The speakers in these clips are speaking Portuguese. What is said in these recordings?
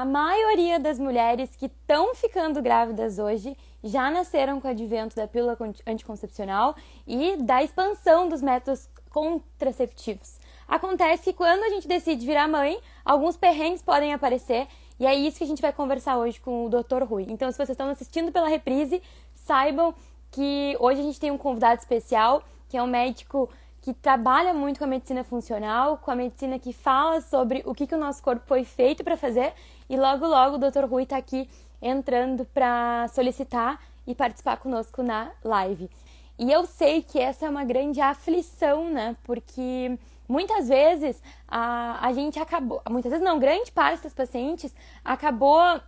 a maioria das mulheres que estão ficando grávidas hoje já nasceram com o advento da pílula anticoncepcional e da expansão dos métodos contraceptivos. Acontece que quando a gente decide virar mãe, alguns perrengues podem aparecer e é isso que a gente vai conversar hoje com o Dr. Rui. Então, se vocês estão assistindo pela reprise, saibam que hoje a gente tem um convidado especial, que é um médico que trabalha muito com a medicina funcional, com a medicina que fala sobre o que, que o nosso corpo foi feito para fazer. E logo, logo o Dr. Rui está aqui entrando para solicitar e participar conosco na live. E eu sei que essa é uma grande aflição, né? Porque muitas vezes a, a gente acabou, muitas vezes não, grande parte dos pacientes acabou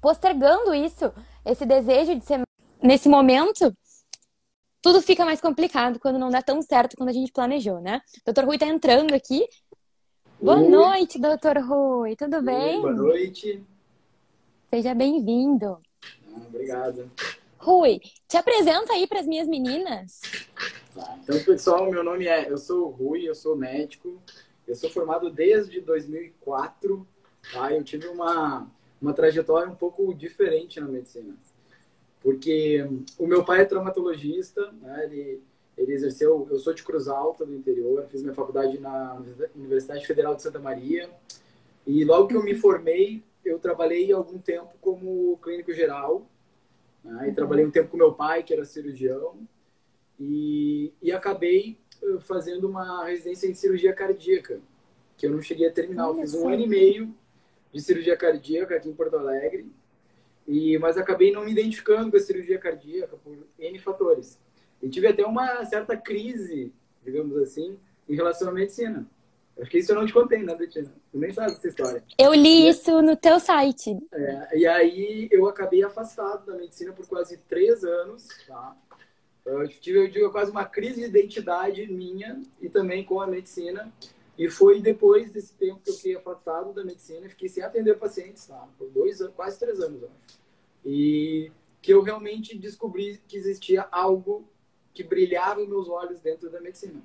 postergando isso, esse desejo de ser nesse momento tudo fica mais complicado quando não dá tão certo quando a gente planejou, né? Doutor Rui está entrando aqui. Boa Oi. noite, doutor Rui. Tudo bem? boa noite. Seja bem-vindo. Ah, obrigado. Rui, te apresenta aí para as minhas meninas. Tá. Então, pessoal, meu nome é. Eu sou o Rui, eu sou médico. Eu sou formado desde 2004. Tá? Eu tive uma, uma trajetória um pouco diferente na medicina porque o meu pai é traumatologista, né? ele, ele exerceu, eu sou de Cruz Alta, do interior, fiz minha faculdade na Universidade Federal de Santa Maria, e logo que eu me formei, eu trabalhei algum tempo como clínico geral, né? e trabalhei um tempo com meu pai, que era cirurgião, e, e acabei eh, fazendo uma residência em cirurgia cardíaca, que eu não cheguei a terminar. Eu fiz um ano e meio de cirurgia cardíaca aqui em Porto Alegre, e, mas acabei não me identificando com a cirurgia cardíaca por N fatores. E tive até uma certa crise, digamos assim, em relação à medicina. Acho que isso eu não te contei, né, Betina? Tu nem sabe essa história. Eu li e, isso no teu site. É, e aí eu acabei afastado da medicina por quase três anos, tá? Eu tive, eu digo, quase uma crise de identidade minha e também com a medicina. E foi depois desse tempo que eu fiquei afastado da medicina, fiquei sem atender pacientes, tá? Por dois anos, quase três anos, eu acho. E que eu realmente descobri que existia algo que brilhava meus olhos dentro da medicina,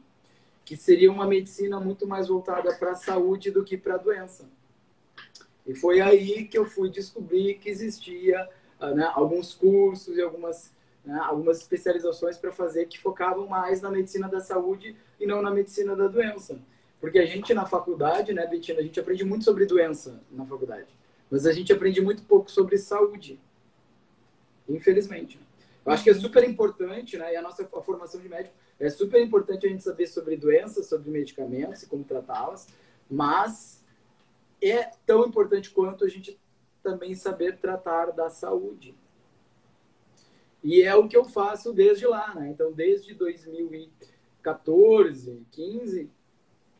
que seria uma medicina muito mais voltada para a saúde do que para a doença. E foi aí que eu fui descobrir que existia ah, né, alguns cursos e algumas, né, algumas especializações para fazer que focavam mais na medicina da saúde e não na medicina da doença. Porque a gente na faculdade, né, Betina, a gente aprende muito sobre doença na faculdade, mas a gente aprende muito pouco sobre saúde infelizmente. Eu acho que é super importante, né? E a nossa formação de médico é super importante a gente saber sobre doenças, sobre medicamentos e como tratá-las, mas é tão importante quanto a gente também saber tratar da saúde. E é o que eu faço desde lá, né? Então, desde 2014, 15,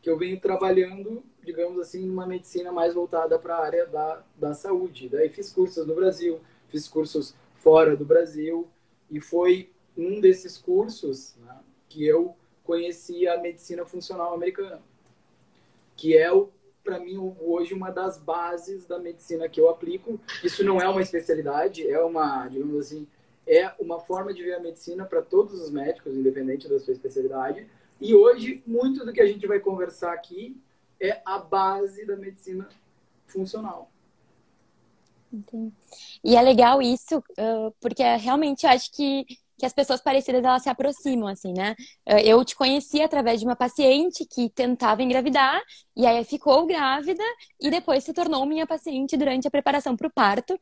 que eu venho trabalhando, digamos assim, numa medicina mais voltada para a área da, da saúde. Daí fiz cursos no Brasil, fiz cursos fora do Brasil. E foi um desses cursos né, que eu conheci a medicina funcional americana, que é, para mim, hoje uma das bases da medicina que eu aplico. Isso não é uma especialidade, é uma, digamos assim, é uma forma de ver a medicina para todos os médicos, independente da sua especialidade. E hoje, muito do que a gente vai conversar aqui é a base da medicina funcional. Entendi. E é legal isso, porque realmente acho que, que as pessoas parecidas elas se aproximam, assim, né? Eu te conheci através de uma paciente que tentava engravidar, e aí ficou grávida, e depois se tornou minha paciente durante a preparação para o parto.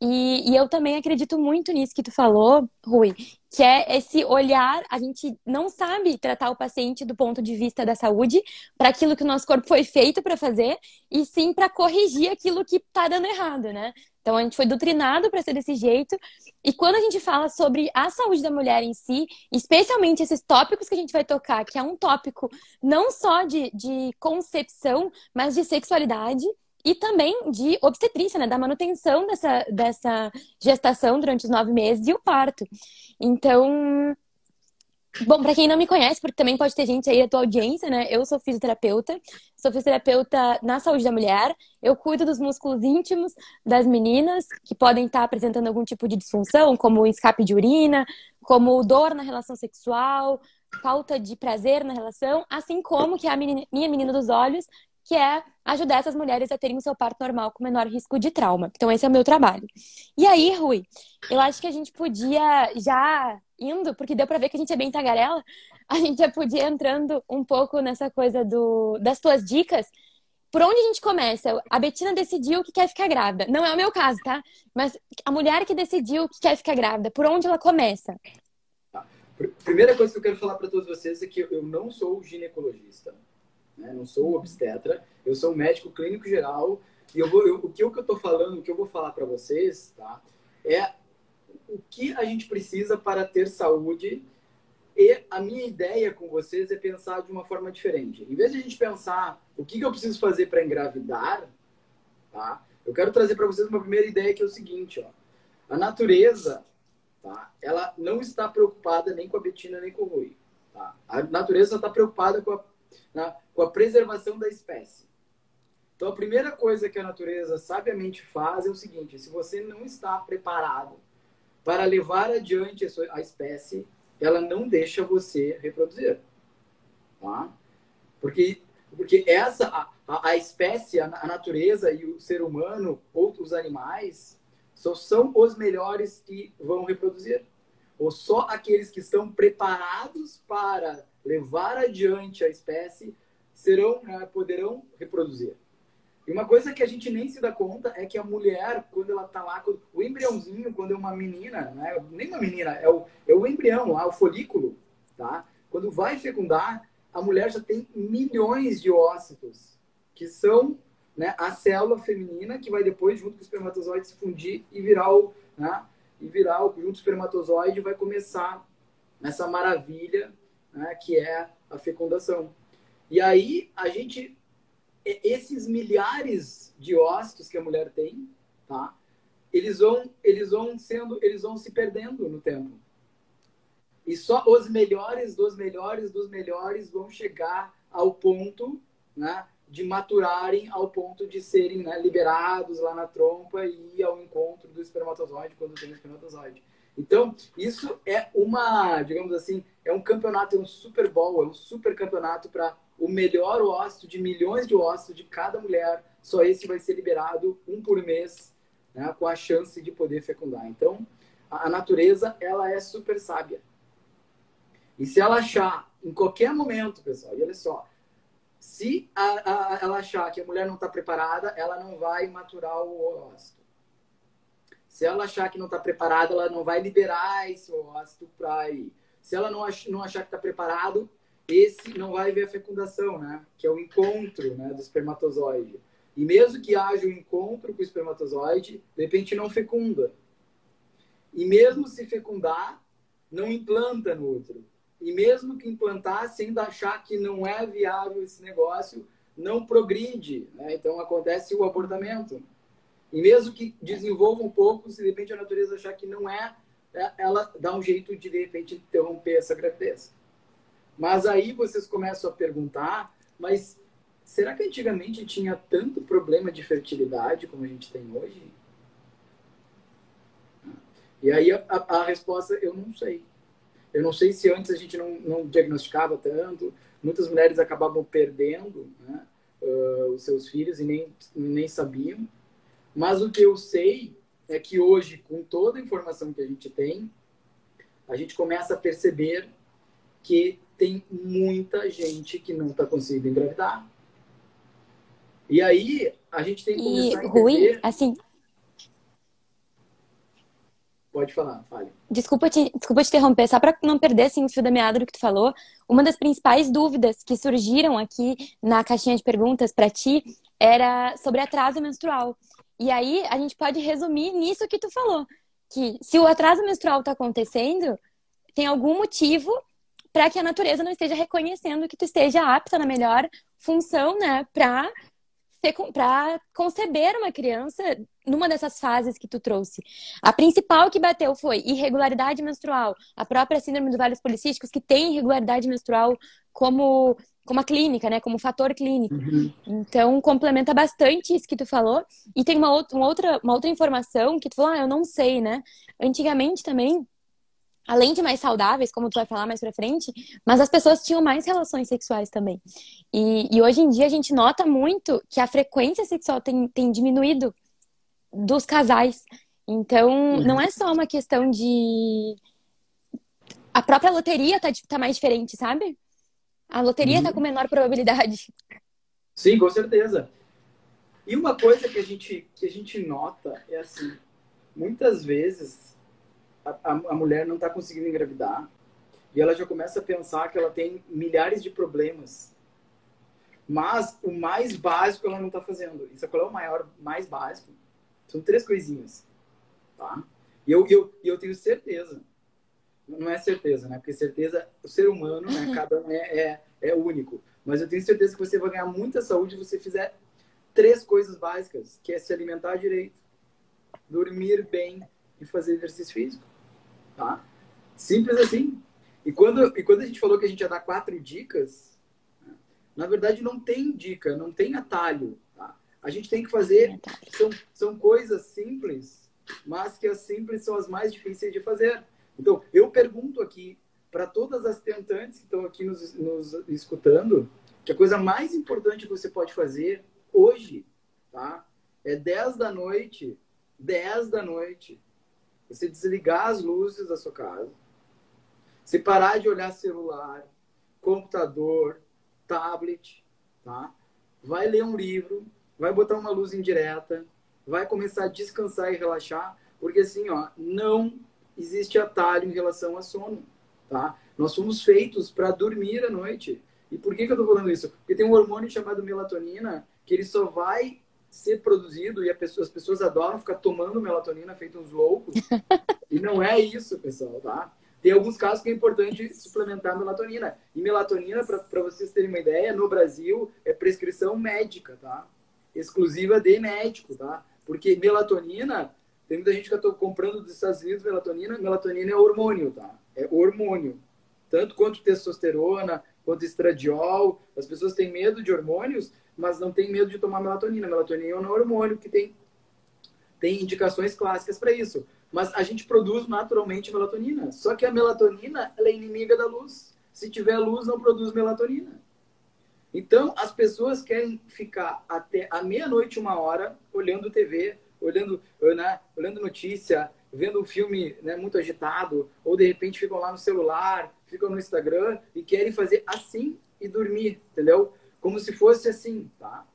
E, e, eu também acredito muito nisso que tu falou, Rui, que é esse olhar, a gente não sabe tratar o paciente do ponto de vista da saúde, para aquilo que o nosso corpo foi feito para fazer, e sim para corrigir aquilo que está dando errado, né? Então a gente foi doutrinado para ser desse jeito. E quando a gente fala sobre a saúde da mulher em si, especialmente esses tópicos que a gente vai tocar, que é um tópico não só de, de concepção, mas de sexualidade, e também de obstetrícia, né? Da manutenção dessa, dessa gestação durante os nove meses e o parto. Então, Bom, para quem não me conhece, porque também pode ter gente aí da tua audiência, né? Eu sou fisioterapeuta, sou fisioterapeuta na saúde da mulher. Eu cuido dos músculos íntimos das meninas que podem estar apresentando algum tipo de disfunção, como escape de urina, como dor na relação sexual, falta de prazer na relação, assim como que a minha menina dos olhos, que é ajudar essas mulheres a terem o seu parto normal com menor risco de trauma. Então, esse é o meu trabalho. E aí, Rui, eu acho que a gente podia já indo, porque deu para ver que a gente é bem tagarela, a gente já podia entrando um pouco nessa coisa do, das tuas dicas. Por onde a gente começa? A Betina decidiu que quer ficar grávida. Não é o meu caso, tá? Mas a mulher que decidiu que quer ficar grávida, por onde ela começa? Tá. Primeira coisa que eu quero falar para todos vocês é que eu não sou ginecologista né? não sou obstetra, eu sou médico clínico geral e eu vou, eu, o que eu estou falando, o que eu vou falar para vocês, tá? É o que a gente precisa para ter saúde e a minha ideia com vocês é pensar de uma forma diferente. Em vez de a gente pensar o que, que eu preciso fazer para engravidar, tá? Eu quero trazer para vocês uma primeira ideia que é o seguinte, ó. A natureza, tá? Ela não está preocupada nem com a Betina nem com o Rui, tá? A natureza está preocupada com a né, com a preservação da espécie. Então, a primeira coisa que a natureza sabiamente faz é o seguinte: se você não está preparado para levar adiante a espécie, ela não deixa você reproduzir. Tá? Porque, porque essa, a, a espécie, a, a natureza e o ser humano, outros animais, só são os melhores que vão reproduzir. Ou só aqueles que estão preparados para levar adiante a espécie, serão, né, poderão reproduzir. E uma coisa que a gente nem se dá conta é que a mulher, quando ela está lá, o embriãozinho, quando é uma menina, né, nem uma menina, é o, é o embrião lá, o folículo, tá? Quando vai fecundar, a mulher já tem milhões de ócitos, que são né, a célula feminina que vai depois, junto com o espermatozoide, se fundir e virar o, né, e virar o, junto com o espermatozoide, vai começar essa maravilha né, que é a fecundação. E aí a gente, esses milhares de ócitos que a mulher tem, tá? Eles vão, eles vão sendo, eles vão se perdendo no tempo. E só os melhores dos melhores dos melhores vão chegar ao ponto, né, de maturarem ao ponto de serem né, liberados lá na trompa e ir ao encontro do espermatozoide quando tem espermatozoide. Então, isso é uma, digamos assim, é um campeonato, é um Super Bowl, é um super campeonato para o melhor ósseo de milhões de ossos de cada mulher. Só esse vai ser liberado um por mês, né, com a chance de poder fecundar. Então, a, natureza, ela é super sábia. E se ela achar, em qualquer momento, pessoal, e olha só, se a, a, ela achar que a mulher não está preparada, ela não vai maturar o ósseo. Se ela achar que não está preparada, ela não vai liberar esse óvulo para ir. Se ela não, ach, não achar que está preparado, esse não vai ver a fecundação, né? Que é o encontro né, do espermatozoide. E mesmo que haja um encontro com o espermatozoide, de repente não fecunda. E mesmo se fecundar, não implanta no outro. E mesmo que implantar, se ainda achar que não é viável esse negócio, não progride. Né? Então acontece o abortamento. E mesmo que desenvolva um pouco, se de repente a natureza achar que não é, é, ela dá um jeito de de repente interromper essa gravidez. Mas aí vocês começam a perguntar, mas será que antigamente tinha tanto problema de fertilidade como a gente tem hoje? E aí a, a, a resposta eu não sei. Eu não sei se antes a gente não, não diagnosticava tanto, muitas mulheres acabavam perdendo né, uh, os seus filhos e nem, nem sabiam. Mas o que eu sei é que hoje, com toda a informação que a gente tem, a gente começa a perceber que tem muita gente que não está conseguindo engravidar. E aí, a gente tem que começar e, a entender... Rui, assim... Pode falar, fale. Desculpa te, desculpa te interromper, só para não perder assim, o fio da meada do que tu falou. Uma das principais dúvidas que surgiram aqui na caixinha de perguntas para ti era sobre atraso menstrual. E aí a gente pode resumir nisso que tu falou, que se o atraso menstrual está acontecendo, tem algum motivo para que a natureza não esteja reconhecendo que tu esteja apta na melhor função, né, para para conceber uma criança numa dessas fases que tu trouxe. A principal que bateu foi irregularidade menstrual, a própria síndrome dos vários policísticos que tem irregularidade menstrual como como a clínica, né? Como fator clínico. Uhum. Então, complementa bastante isso que tu falou. E tem uma outra, uma outra, uma outra informação que tu falou, ah, eu não sei, né? Antigamente também, além de mais saudáveis, como tu vai falar mais pra frente, mas as pessoas tinham mais relações sexuais também. E, e hoje em dia a gente nota muito que a frequência sexual tem, tem diminuído dos casais. Então, uhum. não é só uma questão de. A própria loteria tá, tá mais diferente, sabe? A loteria tá uhum. com menor probabilidade. Sim, com certeza. E uma coisa que a gente, que a gente nota é assim, muitas vezes a, a mulher não está conseguindo engravidar e ela já começa a pensar que ela tem milhares de problemas. Mas o mais básico ela não está fazendo. Isso é qual é o maior, mais básico? São três coisinhas, tá? E eu, eu, eu tenho certeza, não é certeza, né? Porque certeza, o ser humano, né? Cada um é, é, é único. Mas eu tenho certeza que você vai ganhar muita saúde se você fizer três coisas básicas, que é se alimentar direito, dormir bem e fazer exercício físico. Tá? Simples assim. E quando, e quando a gente falou que a gente ia dar quatro dicas, na verdade não tem dica, não tem atalho. Tá? A gente tem que fazer. São, são coisas simples, mas que as simples são as mais difíceis de fazer. Então, eu pergunto aqui para todas as tentantes que estão aqui nos, nos escutando, que a coisa mais importante que você pode fazer hoje, tá? É 10 da noite, 10 da noite, você desligar as luzes da sua casa, você parar de olhar celular, computador, tablet, tá? Vai ler um livro, vai botar uma luz indireta, vai começar a descansar e relaxar, porque assim, ó, não existe atalho em relação a sono, tá? Nós somos feitos para dormir à noite. E por que, que eu tô falando isso? Porque tem um hormônio chamado melatonina que ele só vai ser produzido e pessoa, as pessoas adoram ficar tomando melatonina feito uns loucos. e não é isso, pessoal, tá? Tem alguns casos que é importante suplementar melatonina. E melatonina, para vocês terem uma ideia, no Brasil é prescrição médica, tá? Exclusiva de médico, tá? Porque melatonina, tem muita gente que está comprando dos Estados Unidos melatonina. Melatonina é hormônio, tá? É hormônio. Tanto quanto testosterona, quanto estradiol. As pessoas têm medo de hormônios, mas não tem medo de tomar melatonina. Melatonina é um hormônio que tem, tem indicações clássicas para isso. Mas a gente produz naturalmente melatonina. Só que a melatonina é inimiga da luz. Se tiver luz, não produz melatonina. Então, as pessoas querem ficar até a meia-noite, uma hora, olhando TV, olhando, né, olhando notícia, vendo um filme né, muito agitado, ou de repente ficam lá no celular, ficam no Instagram e querem fazer assim e dormir, entendeu? como se fosse assim, tá?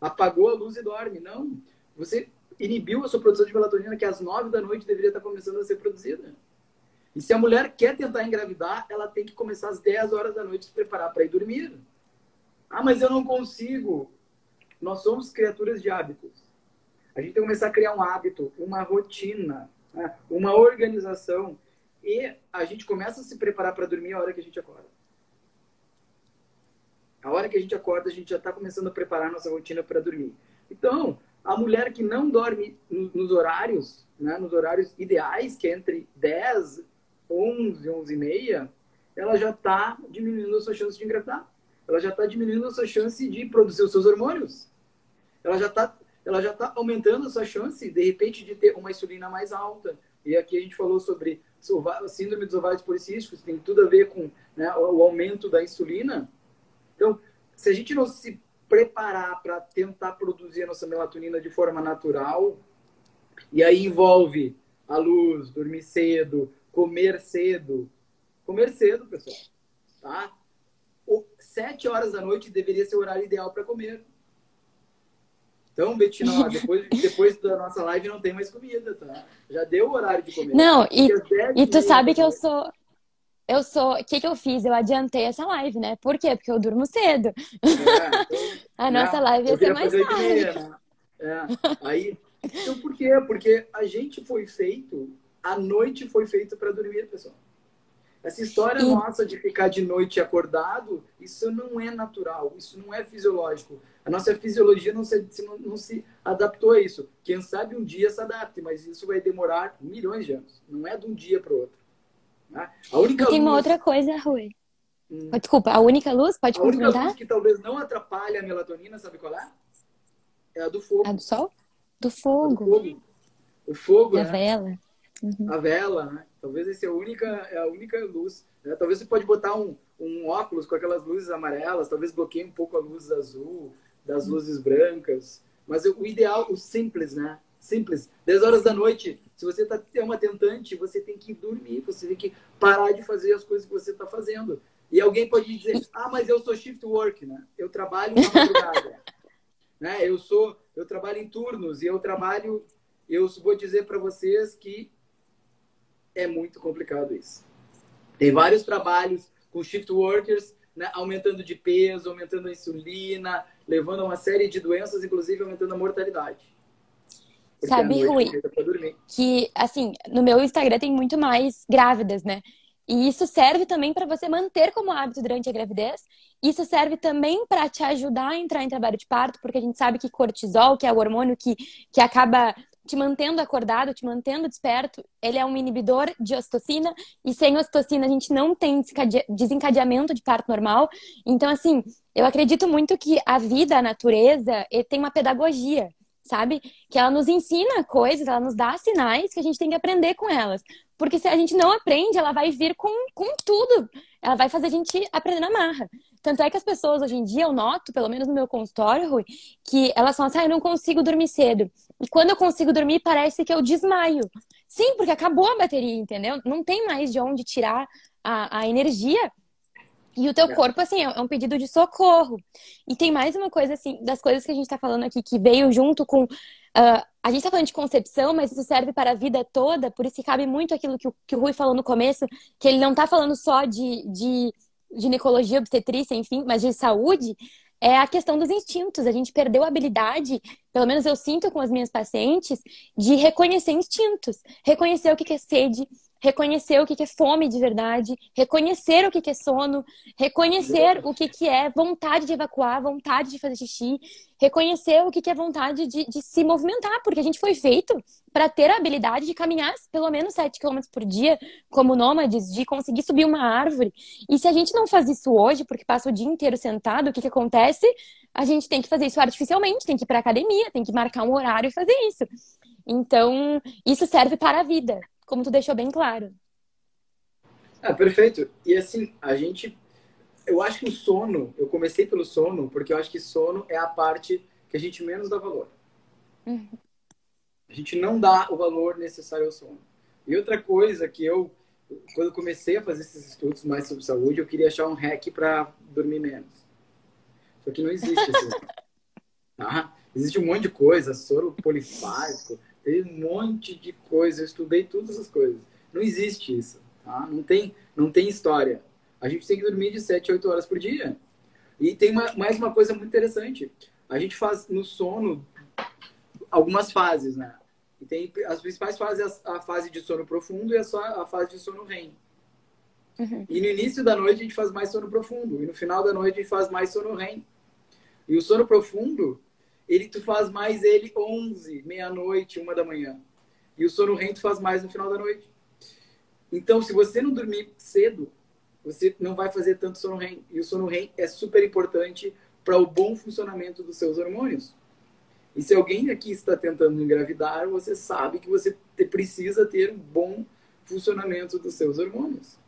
Apagou a luz e dorme. Não. Você inibiu a sua produção de melatonina, que às nove da noite deveria estar começando a ser produzida. E se a mulher quer tentar engravidar, ela tem que começar às 10 horas da noite se preparar para ir dormir. Ah, mas eu não consigo. Nós somos criaturas de hábitos. A gente tem que começar a criar um hábito, uma rotina, né? uma organização. E a gente começa a se preparar para dormir a hora que a gente acorda. A hora que a gente acorda, a gente já está começando a preparar nossa rotina para dormir. Então, a mulher que não dorme nos horários, né, nos horários ideais, que é entre 10, 11, 11 e meia, ela já está diminuindo a sua chance de engravidar. Ela já está diminuindo a sua chance de produzir os seus hormônios. Ela já está ela já está aumentando a sua chance, de repente, de ter uma insulina mais alta. E aqui a gente falou sobre síndrome dos ovários policísticos, tem tudo a ver com né, o aumento da insulina. Então, se a gente não se preparar para tentar produzir a nossa melatonina de forma natural, e aí envolve a luz, dormir cedo, comer cedo. Comer cedo, pessoal. Tá? Sete horas da noite deveria ser o horário ideal para comer. Então, Betina, depois, depois da nossa live não tem mais comida, tá? Já deu o horário de comer. Não, e, e tu sabe que eu sou eu sou. O que, que eu fiz? Eu adiantei essa live, né? Por quê? Porque eu durmo cedo. É, então, a nossa live ia ser mais tarde. Né? É. Aí, então por quê? Porque a gente foi feito, a noite foi feita para dormir, pessoal. Essa história e... nossa de ficar de noite acordado, isso não é natural, isso não é fisiológico. A nossa fisiologia não se, não, se adaptou a isso. Quem sabe um dia se adapte, mas isso vai demorar milhões de anos. Não é de um dia para o outro. Né? A única e tem luz... uma outra coisa, Rui. Hum. Desculpa, a única luz? Pode a complementar? A única luz que talvez não atrapalhe a melatonina, sabe qual é? É a do fogo. A do sol? Do fogo. Do fogo. O fogo, da né? vela. uhum. a vela, né? Talvez essa é a única, é a única luz. Né? Talvez você pode botar um, um óculos com aquelas luzes amarelas, talvez bloqueie um pouco a luz azul, das luzes brancas. Mas o ideal, o simples, né? Simples. 10 horas da noite, se você tá, é uma tentante, você tem que dormir, você tem que parar de fazer as coisas que você está fazendo. E alguém pode dizer, ah, mas eu sou shift work, né? Eu trabalho na madrugada. né? Eu sou, eu trabalho em turnos e eu trabalho, eu vou dizer para vocês que é muito complicado isso. Tem vários trabalhos com shift workers, né, aumentando de peso, aumentando a insulina, levando a uma série de doenças, inclusive aumentando a mortalidade. Porque Sabe, Rui, que assim, no meu Instagram tem muito mais grávidas, né? E isso serve também para você manter como hábito durante a gravidez. Isso serve também para te ajudar a entrar em trabalho de parto, porque a gente sabe que cortisol, que é o hormônio que, que acaba te mantendo acordado, te mantendo desperto, ele é um inibidor de ocitocina e sem ocitocina a gente não tem desencadeamento de parto normal. Então, assim, eu acredito muito que a vida, a natureza, tem uma pedagogia, sabe? Que ela nos ensina coisas, ela nos dá sinais que a gente tem que aprender com elas. Porque se a gente não aprende, ela vai vir com, com tudo. Ela vai fazer a gente aprender na marra. Tanto é que as pessoas hoje em dia, eu noto, pelo menos no meu consultório, Rui, que elas falam assim, ah, eu não consigo dormir cedo. E quando eu consigo dormir, parece que eu desmaio. Sim, porque acabou a bateria, entendeu? Não tem mais de onde tirar a, a energia. E o teu é. corpo, assim, é um pedido de socorro. E tem mais uma coisa, assim, das coisas que a gente tá falando aqui, que veio junto com Uh, a gente está falando de concepção, mas isso serve para a vida toda, por isso que cabe muito aquilo que o, que o Rui falou no começo, que ele não está falando só de, de ginecologia, obstetrícia, enfim, mas de saúde, é a questão dos instintos. A gente perdeu a habilidade, pelo menos eu sinto com as minhas pacientes, de reconhecer instintos, reconhecer o que é sede, reconhecer o que é fome de verdade, reconhecer o que é sono, reconhecer o que é vontade de evacuar, vontade de fazer xixi, reconhecer o que é vontade de, de se movimentar, porque a gente foi feito para ter a habilidade de caminhar pelo menos 7 km por dia, como nômades, de conseguir subir uma árvore. E se a gente não faz isso hoje, porque passa o dia inteiro sentado, o que, que acontece? A gente tem que fazer isso artificialmente, tem que ir para academia, tem que marcar um horário e fazer isso. Então, isso serve para a vida como tu deixou bem claro. Ah, perfeito. E assim, a gente. Eu acho que o sono, eu comecei pelo sono, porque eu acho que sono é a parte que a gente menos dá valor. Uhum. A gente não dá o valor necessário ao sono. E outra coisa que eu, quando eu comecei a fazer esses estudos mais sobre saúde, eu queria achar um hack para dormir menos. Só que não existe assim. tá? Existe um monte de coisa, soro polifásico, tem um monte de coisa, eu estudei todas essas coisas. Não existe isso, tá? Não tem, não tem história. A gente tem que dormir de 7 a 8 horas por dia. E tem uma, mais uma coisa muito interessante. A gente faz no sono algumas fases, né? E tem as principais fases, a, a fase de sono profundo e a, só, a fase de sono REM. Uhum. E no início da noite a gente faz mais sono profundo. E no final da noite a gente faz mais sono REM. E o sono profundo ele tu faz mais ele 11, meia-noite, uma da manhã. E o sono REM tu faz mais no final da noite. Então, se você não dormir cedo, você não vai fazer tanto sono REM. E o sono REM é super importante para o bom funcionamento dos seus hormônios. E se alguém aqui está tentando engravidar, você sabe que você precisa ter um bom funcionamento dos seus hormônios.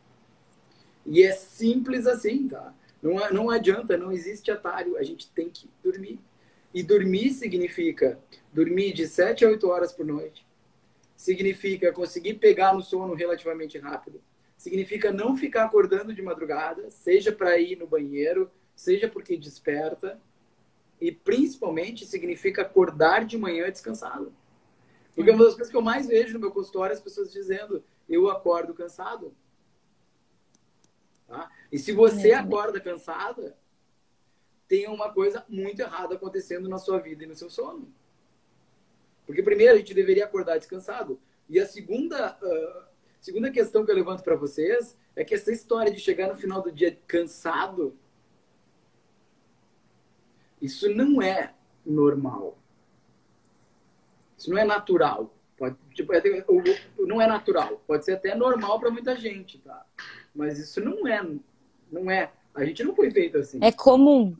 E é simples assim, tá? Não, não adianta, não existe atalho. A gente tem que dormir. E dormir significa dormir de 7 a 8 horas por noite. Significa conseguir pegar no sono relativamente rápido. Significa não ficar acordando de madrugada, seja para ir no banheiro, seja porque desperta. E principalmente significa acordar de manhã descansado. Porque uma das coisas que eu mais vejo no meu consultório é as pessoas dizendo: eu acordo cansado. Tá? E se você acorda cansada, tem uma coisa muito errada acontecendo na sua vida e no seu sono. Porque primeiro a gente deveria acordar descansado. E a segunda, uh, segunda questão que eu levanto para vocês é que essa história de chegar no final do dia cansado, isso não é normal. Isso não é natural. Pode, tipo, é, não é natural. Pode ser até normal para muita gente, tá? Mas isso não é, não é. A gente não foi feito assim. É comum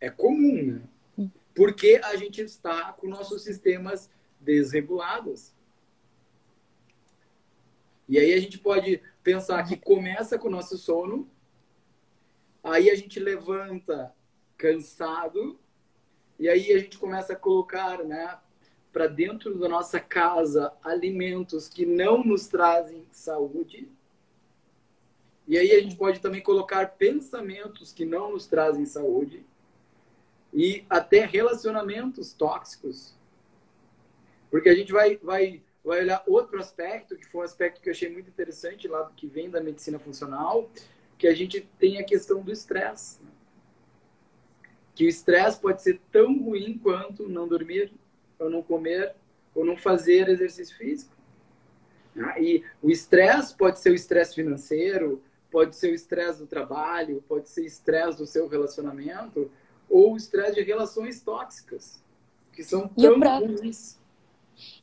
é comum, né? Porque a gente está com nossos sistemas desregulados. E aí a gente pode pensar que começa com o nosso sono, aí a gente levanta cansado, e aí a gente começa a colocar, né, para dentro da nossa casa alimentos que não nos trazem saúde. E aí a gente pode também colocar pensamentos que não nos trazem saúde e até relacionamentos tóxicos. Porque a gente vai, vai, vai olhar outro aspecto, que foi um aspecto que eu achei muito interessante lá, que vem da medicina funcional, que a gente tem a questão do estresse. Que o estresse pode ser tão ruim quanto não dormir, ou não comer, ou não fazer exercício físico. Ah, e o estresse pode ser o estresse financeiro, pode ser o estresse do trabalho, pode ser estresse do seu relacionamento, ou o estresse de relações tóxicas, que são tão próprio... ruins.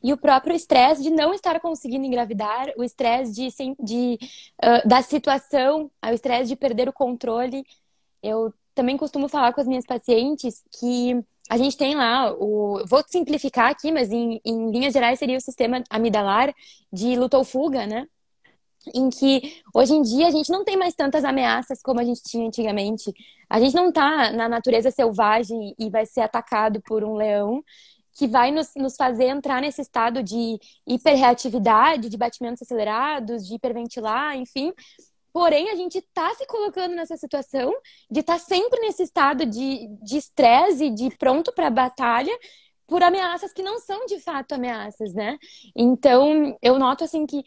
E o próprio estresse de não estar conseguindo engravidar, o estresse de, de uh, da situação, o estresse de perder o controle. Eu também costumo falar com as minhas pacientes que a gente tem lá o. Vou simplificar aqui, mas em, em linhas gerais seria o sistema amidalar de luta ou fuga, né? Em que hoje em dia a gente não tem mais tantas ameaças como a gente tinha antigamente. A gente não tá na natureza selvagem e vai ser atacado por um leão que vai nos, nos fazer entrar nesse estado de hiperreatividade, de batimentos acelerados, de hiperventilar, enfim, Porém, a gente está se colocando nessa situação de estar tá sempre nesse estado de estresse, de, de pronto para batalha, por ameaças que não são de fato ameaças, né? Então, eu noto assim que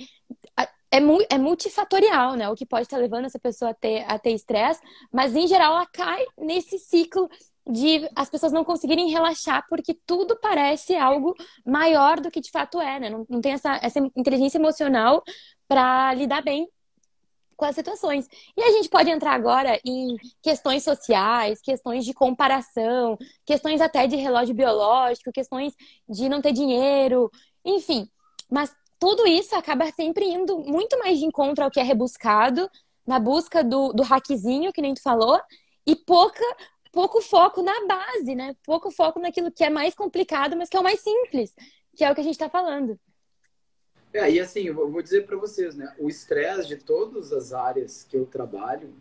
é, é multifatorial, né? O que pode estar levando essa pessoa a ter a ter estresse, mas em geral ela cai nesse ciclo de as pessoas não conseguirem relaxar porque tudo parece algo maior do que de fato é, né? Não, não tem essa, essa inteligência emocional para lidar bem com as situações. E a gente pode entrar agora em questões sociais, questões de comparação, questões até de relógio biológico, questões de não ter dinheiro, enfim. Mas tudo isso acaba sempre indo muito mais de encontro ao que é rebuscado, na busca do, do hackzinho, que nem tu falou, e pouca, pouco foco na base, né? Pouco foco naquilo que é mais complicado, mas que é o mais simples, que é o que a gente está falando. É, e assim, eu vou dizer para vocês, né? O estresse de todas as áreas que eu trabalho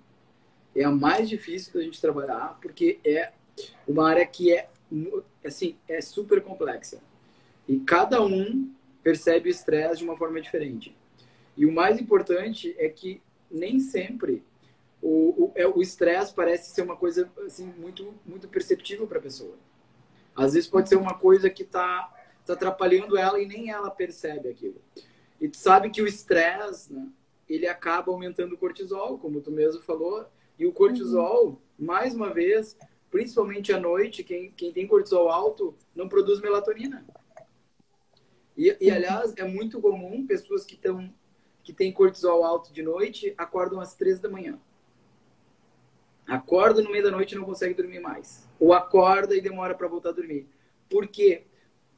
é a mais difícil da gente trabalhar, porque é uma área que é, assim, é super complexa. E cada um percebe o estresse de uma forma diferente. E o mais importante é que nem sempre o é, estresse parece ser uma coisa assim, muito, muito perceptível para a pessoa. Às vezes pode ser uma coisa que está está atrapalhando ela e nem ela percebe aquilo. E tu sabe que o estresse, né, ele acaba aumentando o cortisol, como tu mesmo falou, e o cortisol, uhum. mais uma vez, principalmente à noite, quem, quem tem cortisol alto não produz melatonina. E, e aliás, é muito comum pessoas que estão que têm cortisol alto de noite acordam às três da manhã. Acorda no meio da noite e não consegue dormir mais. Ou acorda e demora para voltar a dormir. Por quê?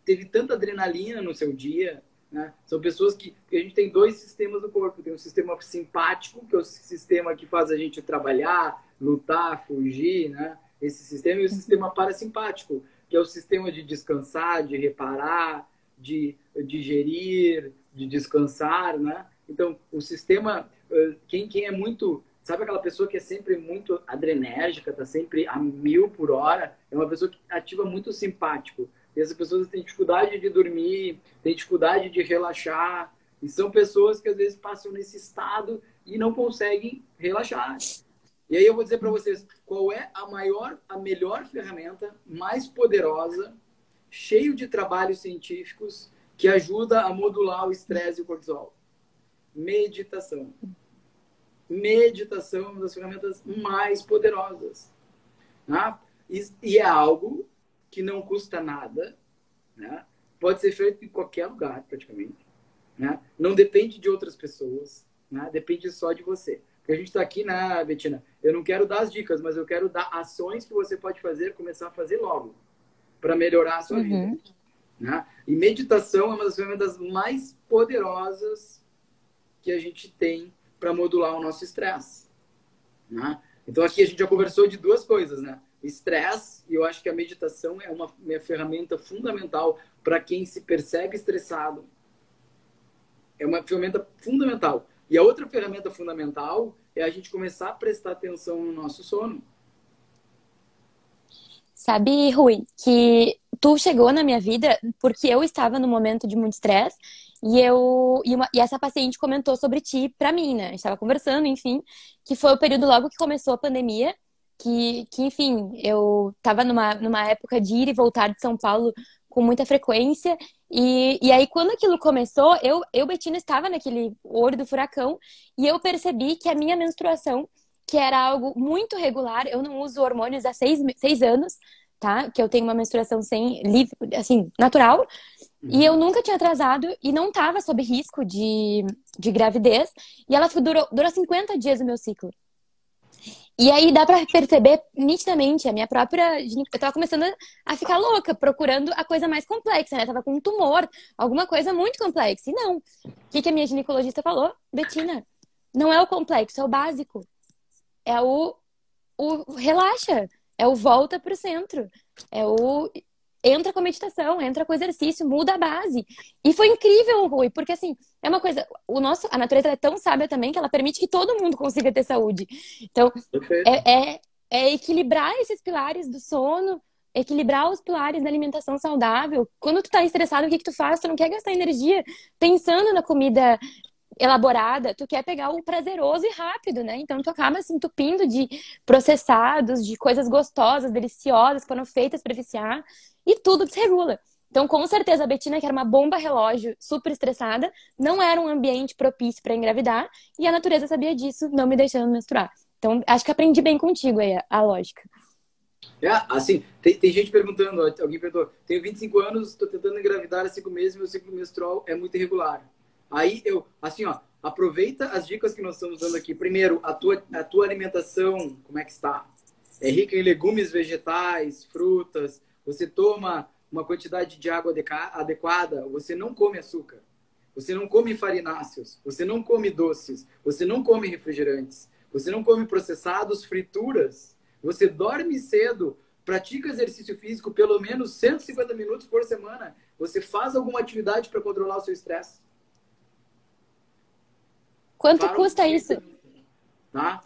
teve tanta adrenalina no seu dia. Né? São pessoas que, que a gente tem dois sistemas do corpo. Tem o sistema simpático, que é o sistema que faz a gente trabalhar, lutar, fugir, né? Esse sistema e o sistema parasimpático, que é o sistema de descansar, de reparar, de digerir, de descansar, né? Então, o sistema, quem, quem é muito, sabe aquela pessoa que é sempre muito adrenérgica, tá sempre a mil por hora, é uma pessoa que ativa muito simpático. E essas pessoas têm dificuldade de dormir, têm dificuldade de relaxar. E são pessoas que às vezes passam nesse estado e não conseguem relaxar. E aí eu vou dizer para vocês qual é a maior, a melhor ferramenta, mais poderosa, cheio de trabalhos científicos que ajuda a modular o estresse e o cortisol. Meditação. Meditação é uma das ferramentas mais poderosas. Tá? E é algo que não custa nada, né? pode ser feito em qualquer lugar, praticamente. Né? Não depende de outras pessoas, né? depende só de você. Porque a gente está aqui, né, Betina? Eu não quero dar as dicas, mas eu quero dar ações que você pode fazer, começar a fazer logo, para melhorar a sua uhum. vida. Né? E meditação é uma das ferramentas mais poderosas que a gente tem para modular o nosso estresse. Né? Então aqui a gente já conversou de duas coisas, né? estresse, e eu acho que a meditação é uma, uma ferramenta fundamental para quem se percebe estressado. É uma ferramenta fundamental. E a outra ferramenta fundamental é a gente começar a prestar atenção no nosso sono. Sabe, Rui, que tu chegou na minha vida porque eu estava num momento de muito estresse e eu e, uma, e, essa paciente comentou sobre ti para mim, né? A gente estava conversando, enfim, que foi o período logo que começou a pandemia, que, que enfim, eu estava numa, numa época de ir e voltar de São Paulo com muita frequência. E, e aí, quando aquilo começou, eu, eu, Betina, estava naquele olho do furacão e eu percebi que a minha menstruação, que era algo muito regular, eu não uso hormônios há seis, seis anos, tá? Que eu tenho uma menstruação sem, livre, assim, natural. Uhum. E eu nunca tinha atrasado e não estava sob risco de, de gravidez. E ela durou, durou 50 dias o meu ciclo. E aí dá pra perceber nitidamente a minha própria. Eu tava começando a ficar louca, procurando a coisa mais complexa, né? Eu tava com um tumor, alguma coisa muito complexa. E não. O que, que a minha ginecologista falou? Betina, não é o complexo, é o básico. É o, o relaxa. É o volta pro centro. É o entra com a meditação, entra com o exercício, muda a base. E foi incrível, Rui, porque assim, é uma coisa, o nosso, a natureza é tão sábia também que ela permite que todo mundo consiga ter saúde. Então, é, é, é, equilibrar esses pilares do sono, equilibrar os pilares da alimentação saudável. Quando tu tá estressado, o que que tu faz? Tu não quer gastar energia pensando na comida elaborada, tu quer pegar o prazeroso e rápido, né? Então tu acaba se entupindo de processados, de coisas gostosas, deliciosas, que foram feitas para viciar e tudo desregula. Então, com certeza, a Betina, que era uma bomba relógio, super estressada, não era um ambiente propício para engravidar, e a natureza sabia disso, não me deixando menstruar. Então, acho que aprendi bem contigo aí a, a lógica. É, assim, tem, tem, gente perguntando, alguém perguntou, tenho 25 anos, estou tentando engravidar há 5 meses, meu ciclo menstrual é muito irregular. Aí eu, assim, ó, aproveita as dicas que nós estamos dando aqui. Primeiro, a tua, a tua alimentação, como é que está? É rica em legumes, vegetais, frutas, você toma uma quantidade de água adequada, você não come açúcar, você não come farináceos, você não come doces, você não come refrigerantes, você não come processados, frituras, você dorme cedo, pratica exercício físico pelo menos 150 minutos por semana, você faz alguma atividade para controlar o seu estresse. Quanto para custa isso? Tá?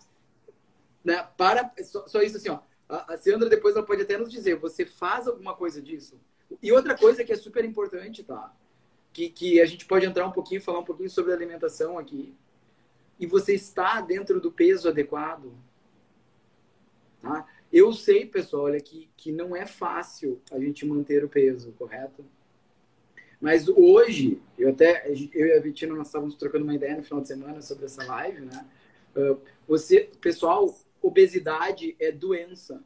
Né? Para, só, só isso assim, ó a, Sandra depois ela pode até nos dizer, você faz alguma coisa disso? E outra coisa que é super importante, tá? Que, que a gente pode entrar um pouquinho, falar um pouquinho sobre alimentação aqui. E você está dentro do peso adequado. Tá? Eu sei, pessoal, olha, que, que não é fácil a gente manter o peso, correto? Mas hoje, eu até, eu e a Vitina, nós estávamos trocando uma ideia no final de semana sobre essa live, né? Uh, você, pessoal, obesidade é doença.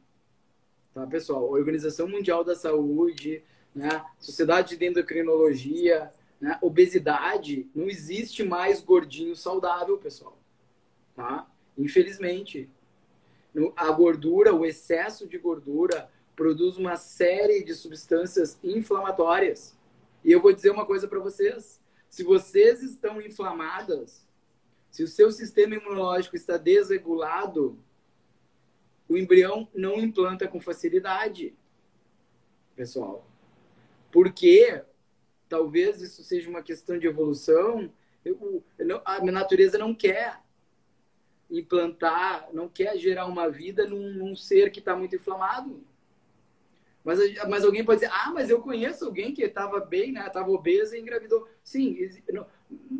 Tá, pessoal? A Organização Mundial da Saúde, né? Sociedade de Endocrinologia, né? obesidade, não existe mais gordinho saudável, pessoal. Tá? Infelizmente. A gordura, o excesso de gordura, produz uma série de substâncias inflamatórias. E eu vou dizer uma coisa para vocês: se vocês estão inflamadas, se o seu sistema imunológico está desregulado, o embrião não implanta com facilidade, pessoal. Porque talvez isso seja uma questão de evolução. Eu, a natureza não quer implantar, não quer gerar uma vida num, num ser que está muito inflamado. Mas, mas alguém pode dizer, ah, mas eu conheço alguém que estava bem, né? Estava obesa e engravidou. Sim, não,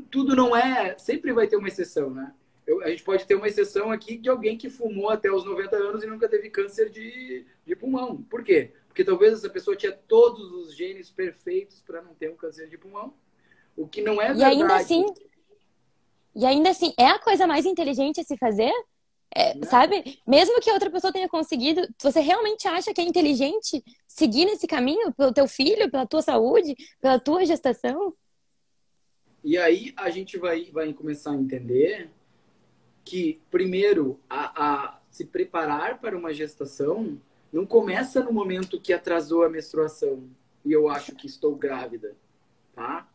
tudo não é. Sempre vai ter uma exceção, né? eu, a gente pode ter uma exceção aqui de alguém que fumou até os 90 anos e nunca teve câncer de, de pulmão. Por quê? Porque talvez essa pessoa tinha todos os genes perfeitos para não ter um câncer de pulmão. O que não é verdade. E ainda assim, e ainda assim, é a coisa mais inteligente a se fazer? É, sabe? Mesmo que a outra pessoa tenha conseguido, você realmente acha que é inteligente seguir nesse caminho pelo teu filho, pela tua saúde, pela tua gestação? E aí a gente vai, vai começar a entender que, primeiro, a, a se preparar para uma gestação não começa no momento que atrasou a menstruação e eu acho que estou grávida, tá?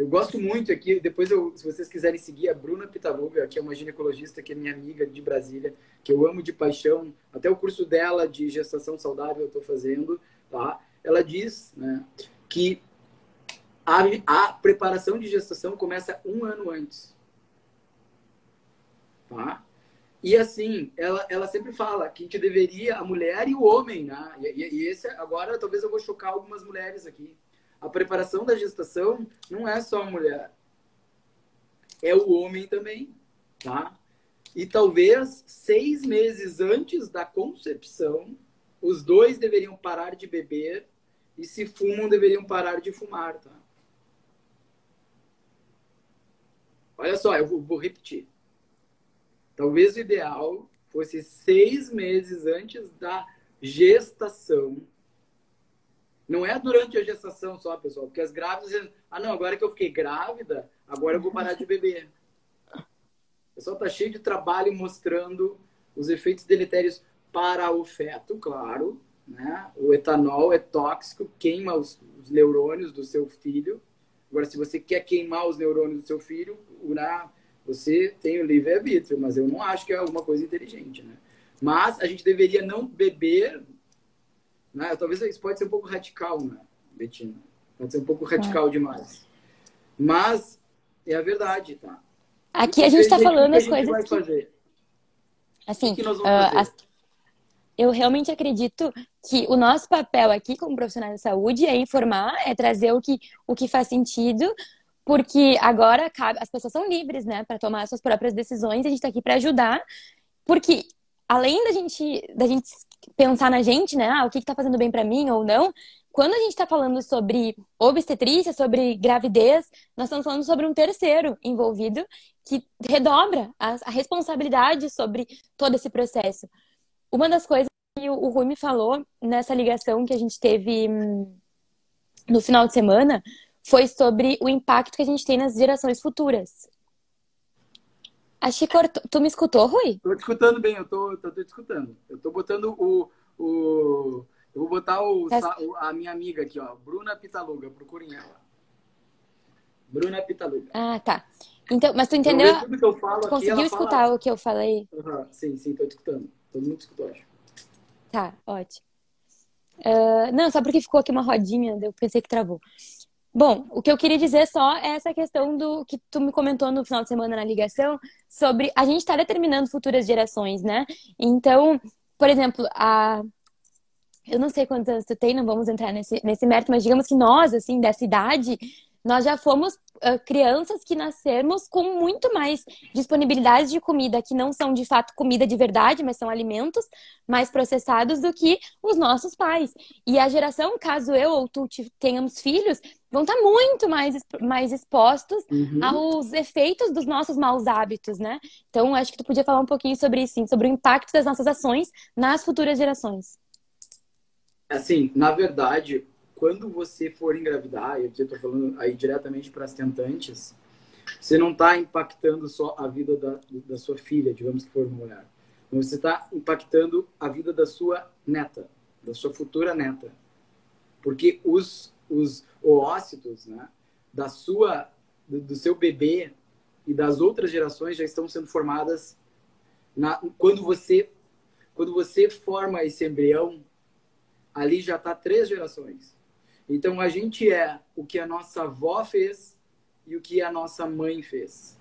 Eu gosto muito aqui, depois eu, se vocês quiserem seguir a Bruna Pitaluga, que é uma ginecologista que é minha amiga de Brasília, que eu amo de paixão, até o curso dela de gestação saudável eu estou fazendo, tá? Ela diz, né, que A, a preparação de gestação começa um ano antes. Tá? E assim, ela, ela sempre fala que a gente deveria, a mulher e o homem, né? E, e, esse, agora talvez eu vou chocar algumas mulheres aqui. A preparação da gestação não é só a mulher, é o homem também, tá? E talvez seis meses antes da concepção, os dois deveriam parar de beber e se fumam, deveriam parar de fumar, tá? Olha só, eu vou, vou repetir. Talvez o ideal fosse seis meses antes da gestação. Não é durante a gestação só, pessoal, porque as grávidas ah, não, agora que eu fiquei grávida, agora eu vou parar de beber. O pessoal tá cheio de trabalho mostrando os efeitos deletérios para o feto, claro. Né? O etanol é tóxico, queima os, os neurônios do seu filho. Agora, se você quer queimar os neurônios do seu filho, né, você tem o livre-arbítrio, mas eu não acho que é alguma coisa inteligente. Né? Mas a gente deveria não beber. Né? Talvez isso pode ser um pouco radical, né, Betina? Pode ser um pouco radical é. demais. Mas é a verdade, tá? Aqui a gente está falando as coisas. Que... Fazer? Assim, que uh, as... eu realmente acredito que o nosso papel aqui como profissionais de saúde é informar, é trazer o que, o que faz sentido, porque agora cabe, as pessoas são livres, né, para tomar suas próprias decisões. A gente está aqui para ajudar, porque além da gente, da gente pensar na gente, né, ah, o que está fazendo bem para mim ou não, quando a gente está falando sobre obstetrícia, sobre gravidez, nós estamos falando sobre um terceiro envolvido que redobra a, a responsabilidade sobre todo esse processo. Uma das coisas que o Rui me falou nessa ligação que a gente teve hum, no final de semana foi sobre o impacto que a gente tem nas gerações futuras. Acho que cortou. Tu me escutou, Rui? Estou te escutando bem, eu tô, tô, tô te escutando. Eu tô botando o, o eu vou botar o, a minha amiga aqui, ó, Bruna Pitaluga, procurem ela. Bruna Pitaluga. Ah, tá. Então, mas tu entendeu? Tudo que eu falo Conseguiu aqui, escutar fala... o que eu falei? Uhum, sim, sim, tô escutando. Todo mundo escutou, acho. Tá, ótimo. Uh, não, só porque ficou aqui uma rodinha, eu pensei que travou. Bom, o que eu queria dizer só é essa questão do que tu me comentou no final de semana na ligação sobre a gente estar tá determinando futuras gerações, né? Então, por exemplo, a eu não sei quantos anos tu tem, não vamos entrar nesse, nesse mérito, mas digamos que nós, assim, dessa idade, nós já fomos uh, crianças que nascemos com muito mais disponibilidade de comida, que não são de fato comida de verdade, mas são alimentos mais processados do que os nossos pais. E a geração, caso eu ou tu tenhamos filhos, vão estar muito mais, mais expostos uhum. aos efeitos dos nossos maus hábitos, né? Então, acho que tu podia falar um pouquinho sobre isso, sim, sobre o impacto das nossas ações nas futuras gerações. Assim, na verdade, quando você for engravidar, eu estou falando aí diretamente para as tentantes, você não está impactando só a vida da, da sua filha, digamos que for uma mulher. Você está impactando a vida da sua neta, da sua futura neta. Porque os, os oócitos né, da sua, do, do seu bebê e das outras gerações já estão sendo formadas na, quando você quando você forma esse embrião ali já está três gerações. Então a gente é o que a nossa avó fez e o que a nossa mãe fez.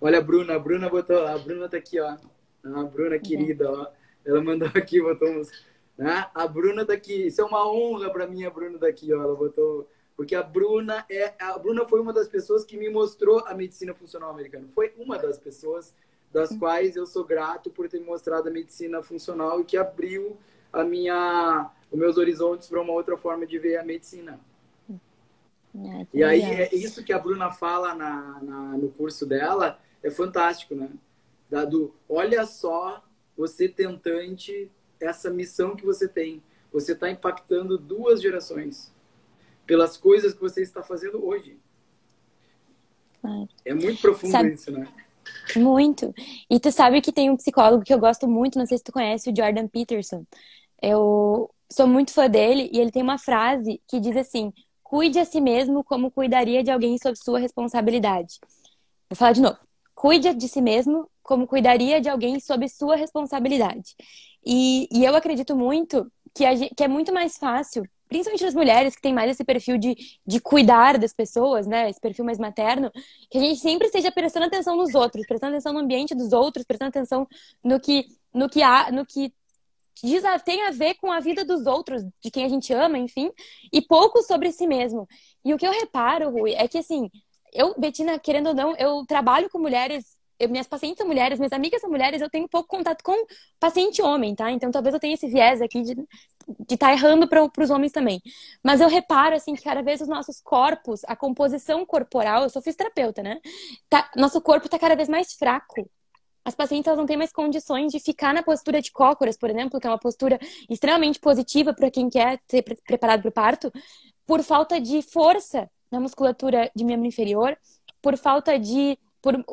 Olha a Bruna, a Bruna botou, a Bruna tá aqui, ó. A Bruna querida, ó. Ela mandou aqui, botou uns, né? A Bruna tá aqui. Isso é uma honra para mim, a Bruna daqui, ó. Ela botou porque a Bruna é a Bruna foi uma das pessoas que me mostrou a medicina funcional americana. Foi uma das pessoas das quais eu sou grato por ter mostrado a medicina funcional e que abriu a minha, os meus horizontes para uma outra forma de ver a medicina. É, e aí, é isso que a Bruna fala na, na, no curso dela é fantástico, né? Dado, olha só, você tentante, essa missão que você tem. Você está impactando duas gerações pelas coisas que você está fazendo hoje. É muito profundo sabe, isso, né? Muito. E tu sabe que tem um psicólogo que eu gosto muito, não sei se tu conhece, o Jordan Peterson. Eu sou muito fã dele e ele tem uma frase que diz assim: cuide a si mesmo como cuidaria de alguém sob sua responsabilidade. Vou falar de novo. Cuide de si mesmo como cuidaria de alguém sob sua responsabilidade. E, e eu acredito muito que, gente, que é muito mais fácil principalmente as mulheres que têm mais esse perfil de, de cuidar das pessoas, né? Esse perfil mais materno, que a gente sempre esteja prestando atenção nos outros, prestando atenção no ambiente dos outros, prestando atenção no que, no que há, no que tem a ver com a vida dos outros, de quem a gente ama, enfim, e pouco sobre si mesmo. E o que eu reparo, Rui, é que assim, eu, Betina, querendo ou não, eu trabalho com mulheres eu, minhas pacientes são mulheres, minhas amigas são mulheres, eu tenho pouco contato com paciente homem, tá? Então talvez eu tenha esse viés aqui de estar tá errando para os homens também. Mas eu reparo, assim, que cada vez os nossos corpos, a composição corporal, eu sou fisioterapeuta, né? Tá, nosso corpo está cada vez mais fraco. As pacientes elas não têm mais condições de ficar na postura de cócoras, por exemplo, que é uma postura extremamente positiva para quem quer ser preparado para o parto, por falta de força na musculatura de membro inferior, por falta de por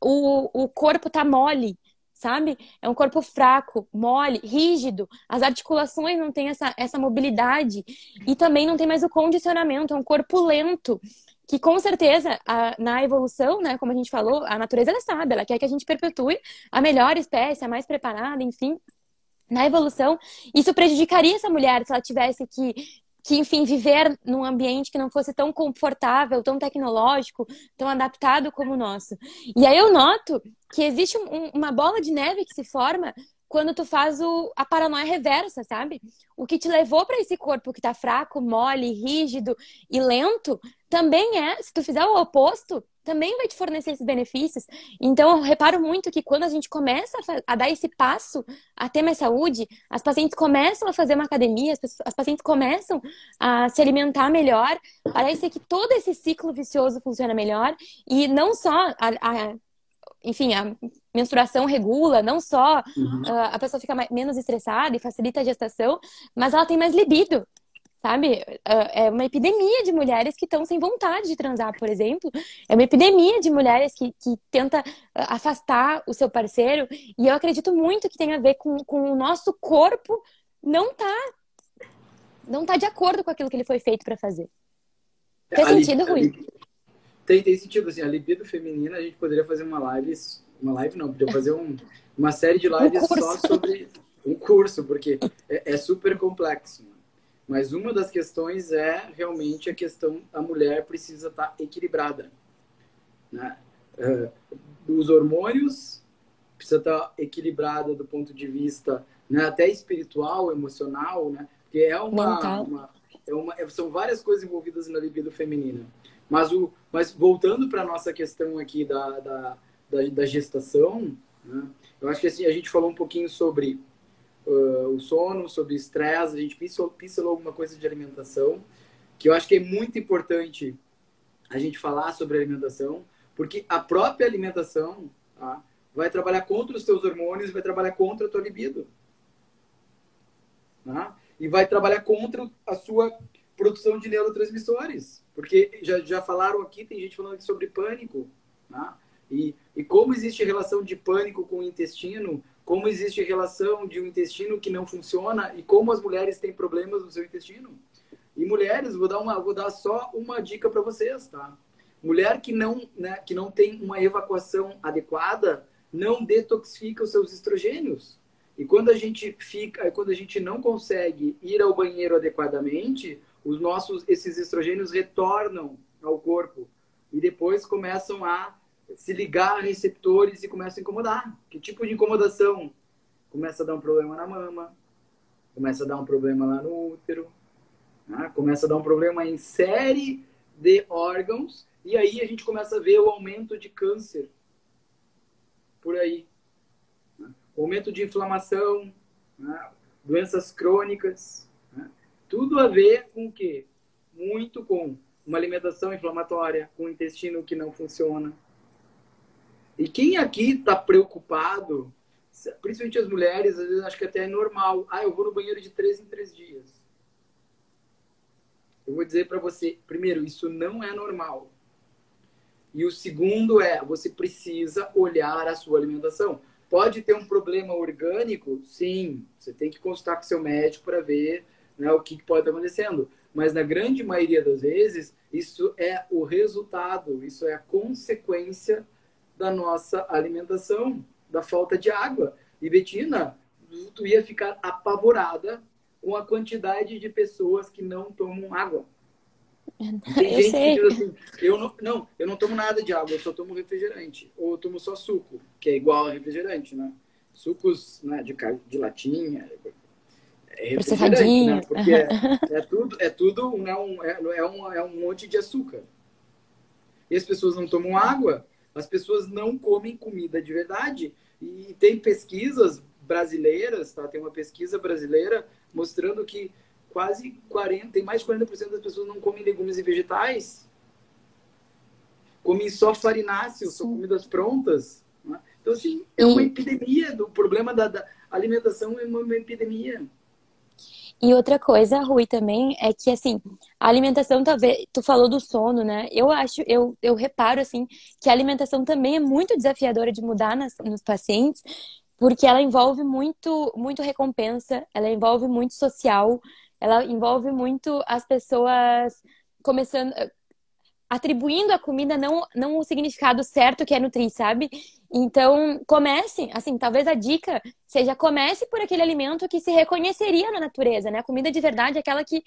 o, o corpo tá mole, sabe? É um corpo fraco, mole, rígido. As articulações não têm essa, essa mobilidade. E também não tem mais o condicionamento. É um corpo lento. Que com certeza, a, na evolução, né, como a gente falou, a natureza ela sabe, ela quer que a gente perpetue a melhor espécie, a mais preparada, enfim. Na evolução, isso prejudicaria essa mulher se ela tivesse que que, enfim, viver num ambiente que não fosse tão confortável, tão tecnológico, tão adaptado como o nosso. E aí eu noto que existe um, uma bola de neve que se forma quando tu faz o, a paranoia reversa, sabe? O que te levou para esse corpo que tá fraco, mole, rígido e lento, também é, se tu fizer o oposto, também vai te fornecer esses benefícios. Então, eu reparo muito que quando a gente começa a, a, dar esse passo a ter mais saúde, as pacientes começam a fazer uma academia, as, pessoas, as pacientes começam a se alimentar melhor, parece que todo esse ciclo vicioso funciona melhor e não só a, a enfim, a menstruação regula, não só uhum. uh, a pessoa fica mais, menos estressada e facilita a gestação, mas ela tem mais libido sabe? É, é uma epidemia de mulheres que estão sem vontade de transar, por exemplo. É uma epidemia de mulheres que, que tenta ah, afastar o seu parceiro. E eu acredito muito que tem a ver com, com o nosso corpo não tá não tá de acordo com aquilo que ele foi feito para fazer. Tem sentido, Rui? Tem, tem sentido, assim, a libido feminina, a gente poderia fazer uma live, uma live não, poderia fazer um, uma série de lives um só sobre um curso, porque é, é super complexo. Mas uma das questões é realmente a questão a mulher precisa estar tá equilibrada. Né? Uh, os hormônios precisa estar tá equilibrada do ponto de vista né, até espiritual, emocional, né? Porque é uma, uma, é uma é, são várias coisas envolvidas na libido feminina. Mas o mas voltando para nossa questão aqui da, da, da, da gestação, né? eu acho que assim a gente falou um pouquinho sobre uh, o sono, sobre estresse, a gente pincelou alguma coisa de alimentação, que eu acho que é muito importante a gente falar sobre alimentação, porque a própria alimentação tá, vai trabalhar contra os teus hormônios, vai trabalhar contra a tua libido. Tá? E vai trabalhar contra a sua produção de neurotransmissores. Porque já, já falaram aqui, tem gente falando aqui sobre pânico. Tá? E, e como existe relação de pânico com o intestino, como existe relação de um intestino que não funciona e como as mulheres têm problemas no seu intestino. E mulheres, vou dar uma, vou dar só uma dica para vocês, tá? Mulher que não, né, que não tem uma evacuação adequada, não detoxifica os seus estrogênios. E quando a gente fica, quando a gente não consegue ir ao banheiro adequadamente, os nossos esses estrogênios retornam ao corpo e depois começam a se ligar a receptores e começa a incomodar. Que tipo de incomodação? Começa a dar um problema na mama, começa a dar um problema lá no útero, né? começa a dar um problema em série de órgãos, e aí a gente começa a ver o aumento de câncer por aí. Né? Aumento de inflamação, né? doenças crônicas, né? tudo a ver com o quê? Muito com uma alimentação inflamatória, com o intestino que não funciona, e quem aqui está preocupado, principalmente as mulheres, às vezes acho que até é normal. Ah, eu vou no banheiro de três em três dias. Eu vou dizer para você, primeiro, isso não é normal. E o segundo é, você precisa olhar a sua alimentação. Pode ter um problema orgânico? Sim, você tem que consultar com seu médico para ver né, o que pode estar acontecendo. Mas na grande maioria das vezes, isso é o resultado, isso é a consequência da nossa alimentação, da falta de água. E Betina, tu ia ficar apavorada com a quantidade de pessoas que não tomam água. Tem eu gente sei. que diz assim, eu não, não, eu não tomo nada de água, eu só tomo refrigerante. Ou eu tomo só suco, que é igual a refrigerante, né? Sucos né, de, de latinha, é refrigerante, né? Porque é, é, tudo, é tudo né, um, é, é, um, é um monte de açúcar. E as pessoas não tomam água, as pessoas não comem comida de verdade. E tem pesquisas brasileiras, tá? Tem uma pesquisa brasileira mostrando que quase 40, tem mais de 40% das pessoas não comem legumes e vegetais. Comem só farináceos, só comidas prontas. Né? Então, assim, é uma epidemia. Do problema da, da alimentação é uma epidemia. E outra coisa, Rui, também é que assim, a alimentação talvez, tu falou do sono, né? Eu acho, eu, eu reparo assim, que a alimentação também é muito desafiadora de mudar nas, nos pacientes, porque ela envolve muito, muito recompensa, ela envolve muito social, ela envolve muito as pessoas começando atribuindo à comida não, não o significado certo que é nutrir, sabe? Então, comece, assim, talvez a dica seja comece por aquele alimento que se reconheceria na natureza, né? A comida de verdade é aquela que,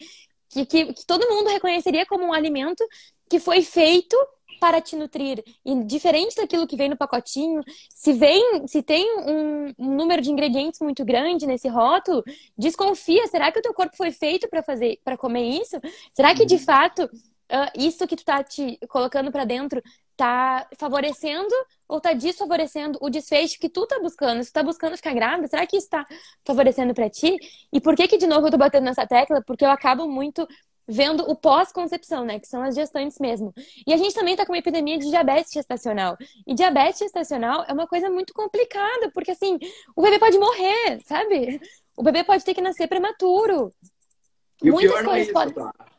que, que, que todo mundo reconheceria como um alimento que foi feito para te nutrir. E diferente daquilo que vem no pacotinho, se vem, se tem um, um, número de ingredientes muito grande nesse rótulo, desconfia, será que o teu corpo foi feito para fazer, para comer isso? Será que de uhum. fato uh, isso que tu tá te colocando para dentro tá favorecendo ou tá desfavorecendo o desfecho que tu tá buscando? Se tu tá buscando ficar grávida, será que isso tá favorecendo para ti? E por que que de novo eu tô batendo nessa tecla? Porque eu acabo muito vendo o pós-concepção, né? Que são as gestantes mesmo. E a gente também tá com uma epidemia de diabetes gestacional. E diabetes gestacional é uma coisa muito complicada, porque assim, o bebê pode morrer, sabe? O bebê pode ter que nascer prematuro. E Muitas pior coisas é podem... tá?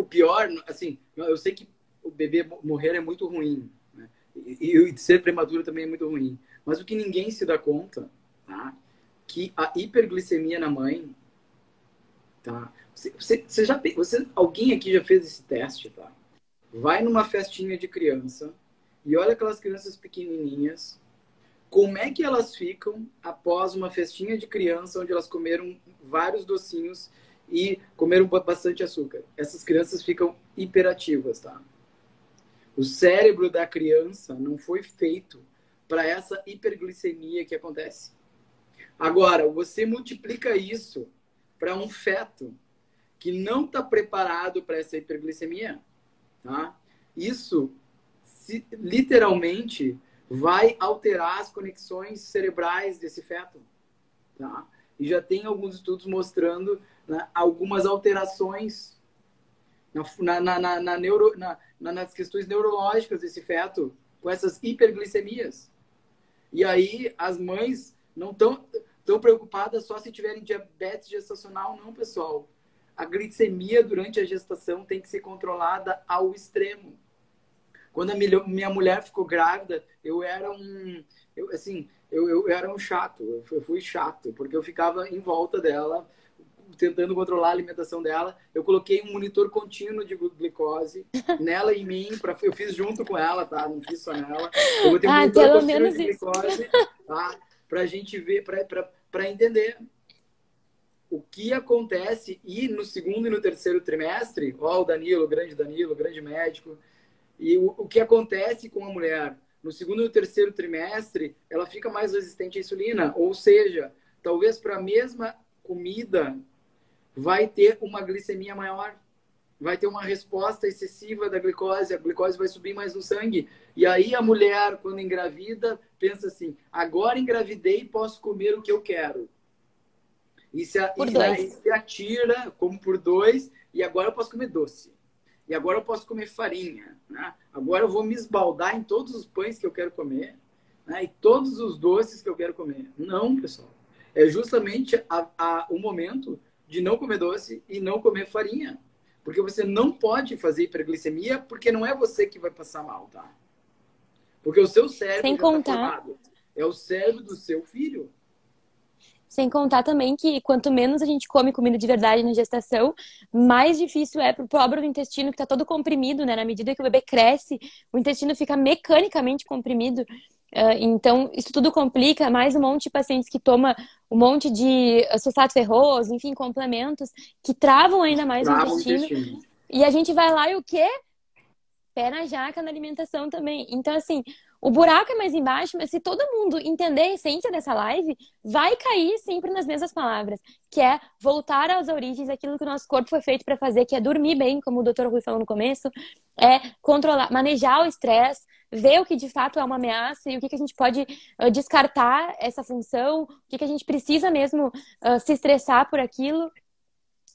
O pior, assim, eu sei que o bebê morrer é muito ruim, né? E, e ser prematuro também é muito ruim. Mas o que ninguém se dá conta, tá? Que a hiperglicemia na mãe, tá? Você, você, você já, você, alguém aqui já fez esse teste, tá? Vai numa festinha de criança e olha aquelas crianças pequenininhas, como é que elas ficam após uma festinha de criança onde elas comeram vários docinhos e comeram bastante açúcar. Essas crianças ficam hiperativas, tá? O cérebro da criança não foi feito para essa hiperglicemia que acontece. Agora, você multiplica isso para um feto que não está preparado para essa hiperglicemia, tá? Isso se, literalmente vai alterar as conexões cerebrais desse feto, tá? E já tem alguns estudos mostrando né, algumas alterações na, na, na, na neuro, na, nas questões neurológicas desse feto, com essas hiperglicemias. E aí as mães não estão tão preocupadas só se tiverem diabetes gestacional, não, pessoal. A glicemia durante a gestação tem que ser controlada ao extremo. Quando a minha mulher ficou grávida, eu era um, eu, assim, eu, eu era um chato, eu fui chato, porque eu ficava em volta dela, tentando controlar a alimentação dela. Eu coloquei um monitor contínuo de glicose nela e em mim, pra, eu fiz junto com ela, tá? Não fiz só nela. Eu botei um ah, monitor contínuo de glicose, tá? Pra gente ver, pra, pra, pra entender o que acontece e no segundo e no terceiro trimestre, ó, o Danilo, o grande Danilo, o grande médico, e o, o que acontece com a mulher no segundo e no terceiro trimestre, ela fica mais resistente à insulina, ou seja, talvez para a mesma comida vai ter uma glicemia maior, vai ter uma resposta excessiva da glicose, a glicose vai subir mais no sangue. E aí a mulher, quando engravida, pensa assim: agora engravidei, posso comer o que eu quero. E se, a, e se atira como por dois, e agora eu posso comer doce. E agora eu posso comer farinha. Né? Agora eu vou me esbaldar em todos os pães que eu quero comer né? e todos os doces que eu quero comer. Não, pessoal. É justamente a, a, o momento de não comer doce e não comer farinha. Porque você não pode fazer hiperglicemia porque não é você que vai passar mal, tá? Porque o seu cérebro Sem tá contar. Tá formado. É o cérebro do seu filho. Sem contar também que quanto menos a gente come comida de verdade na gestação, mais difícil é pro pobre do intestino, que está todo comprimido, né? Na medida que o bebê cresce, o intestino fica mecanicamente comprimido. Uh, então, isso tudo complica, mais um monte de pacientes que toma um monte de sulfato ferroso, enfim, complementos que travam ainda mais Trava o intestino. O intestino. E a gente vai lá e o quê? Pé na jaca na alimentação também. Então, assim, o buraco é mais embaixo, mas se todo mundo entender a essência dessa live, vai cair sempre nas mesmas palavras, que é voltar às origens, aquilo que o nosso corpo foi feito para fazer, que é dormir bem, como o Dr. Rui falou no começo, é controlar, manejar o estresse, ver o que de fato é uma ameaça e o que, que a gente pode uh, descartar essa função, o que, que a gente precisa mesmo uh, se estressar por aquilo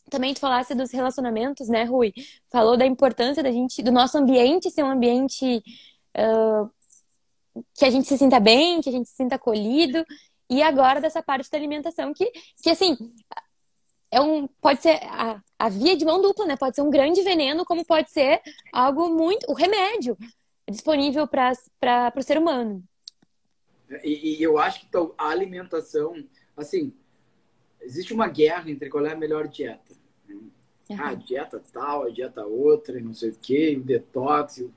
também tu falasse dos relacionamentos, né, Rui? Falou da importância da gente, do nosso ambiente ser um ambiente uh, que a gente se sinta bem, que a gente se sinta acolhido. E agora dessa parte da alimentação, que, que assim, é um, pode ser a, a via de mão dupla, né? Pode ser um grande veneno, como pode ser algo muito. o remédio disponível para o ser humano. E, e, eu acho que então, a alimentação, assim, existe uma guerra entre qual é a melhor dieta. Uhum. Ah, dieta tal, a dieta outra, e não sei o quê, o detox, o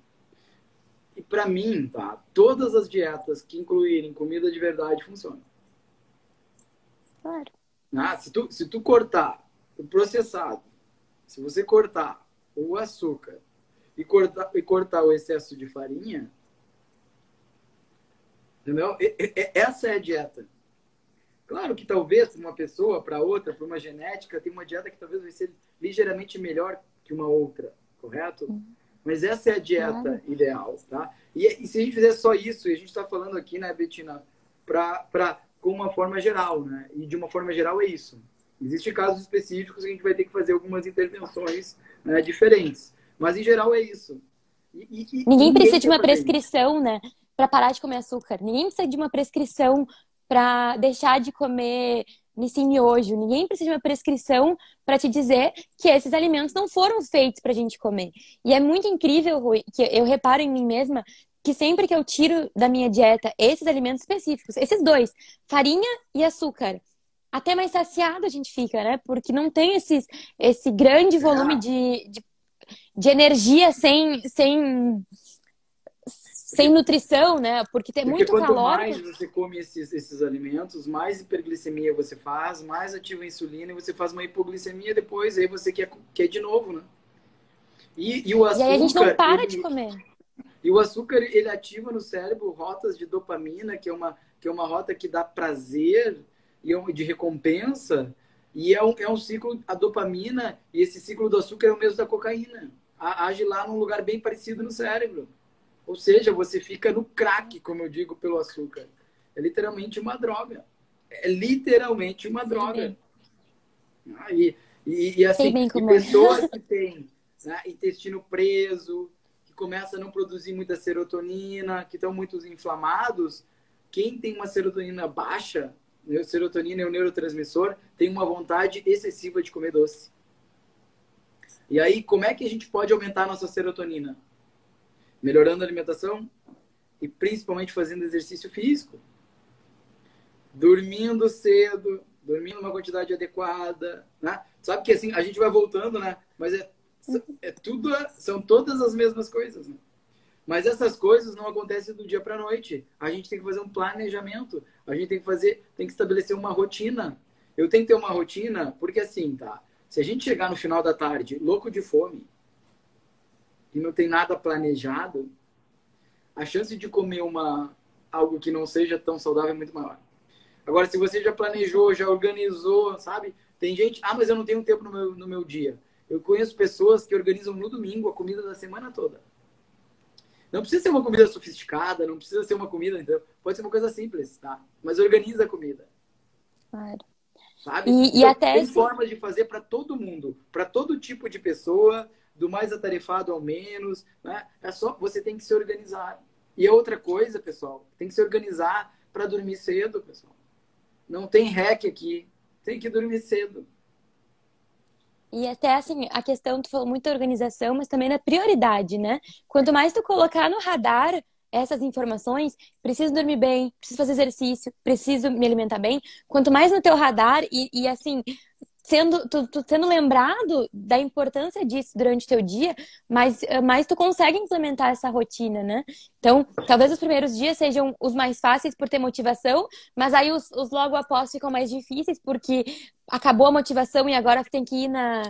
e para mim, tá? Todas as dietas que incluírem comida de verdade funcionam. Claro. Ah, se, tu, se tu cortar o processado, se você cortar o açúcar e cortar, e cortar o excesso de farinha, entendeu? E, e, essa é a dieta. Claro que talvez para uma pessoa, para outra, para uma genética, tem uma dieta que talvez vai ser ligeiramente melhor que uma outra, correto? Uhum. Mas essa é a dieta claro. ideal, tá? E, e, se a gente fizer só isso, e a gente está falando aqui, né, Betina, para com uma forma geral, né? E de uma forma geral é isso. Existem casos específicos que a gente vai ter que fazer algumas intervenções né, diferentes. Mas em geral é isso. E, e, ninguém, ninguém precisa de uma prescrição, né? Para parar de comer açúcar. Ninguém precisa de uma prescrição para deixar de comer nesse miojo. Ninguém precisa de uma prescrição para te dizer que esses alimentos não foram feitos para a gente comer. E é muito incrível, Rui, que eu reparo em mim mesma que sempre que eu tiro da minha dieta esses alimentos específicos, esses dois, farinha e açúcar, até mais saciado a gente fica, né? Porque não tem esses, esse grande volume de, de, de energia sem, sem sem nutrição, né? Porque tem Porque muito quanto calórico. mais você come esses, esses alimentos, mais hiperglicemia você faz, mais ativa a insulina e você faz uma hipoglicemia depois, aí você quer, quer de novo, né? E, e o açúcar... E aí a gente não para ele, de comer. E o açúcar, ele ativa no cérebro rotas de dopamina, que é uma, que é uma rota que dá prazer e é de recompensa. E é um, é um ciclo, a dopamina e esse ciclo do açúcar é o mesmo da cocaína. Age lá num lugar bem parecido no cérebro. Ou seja, você fica no crack, como eu digo, pelo açúcar. É literalmente uma droga. É literalmente uma droga. Ah, e, e, e, assim, e é. pessoas que têm né, intestino preso, que começam a não produzir muita serotonina, que estão muito inflamados, quem tem uma serotonina baixa, serotonina é o neurotransmissor, tem uma vontade excessiva de comer doce. E aí, como é que a gente pode aumentar a nossa serotonina? melhorando a alimentação e principalmente fazendo exercício físico. Dormindo cedo, dormindo uma quantidade adequada, né? Sabe que assim, a gente vai voltando, né? Mas é, é tudo, são todas as mesmas coisas, né? Mas essas coisas não acontecem do dia para a noite. A gente tem que fazer um planejamento. A gente tem que fazer, tem que estabelecer uma rotina. Eu tenho que ter uma rotina, porque assim, tá? Se a gente chegar no final da tarde louco de fome, e não tem nada planejado, a chance de comer uma algo que não seja tão saudável é muito maior. Agora, se você já planejou, já organizou, sabe? Tem gente, ah, mas eu não tenho tempo no meu, no meu dia. Eu conheço pessoas que organizam no domingo a comida da semana toda. Não precisa ser uma comida sofisticada, não precisa ser uma comida, então, pode ser uma coisa simples, tá? Mas organiza a comida. Claro. Sabe? E, então, e até tem esse... formas de fazer para todo mundo, para todo tipo de pessoa, do mais atarefado ao menos, né? É só você tem que se organizar. E outra coisa, pessoal, tem que se organizar para dormir cedo, pessoal. Não tem rec aqui, tem que dormir cedo. E até assim, a questão, tu falou muito da organização, mas também da prioridade, né? Quanto mais tu colocar no radar essas informações, preciso dormir bem, preciso fazer exercício, preciso me alimentar bem, quanto mais no teu radar e, e assim, sendo, tu, tu, sendo lembrado da importância disso durante o teu dia, mas, eh, mas tu consegue implementar essa rotina, né? Então, talvez os primeiros dias sejam os mais fáceis por ter motivação, mas aí os, os logo após ficam mais difíceis porque acabou a motivação e agora tem que ir na,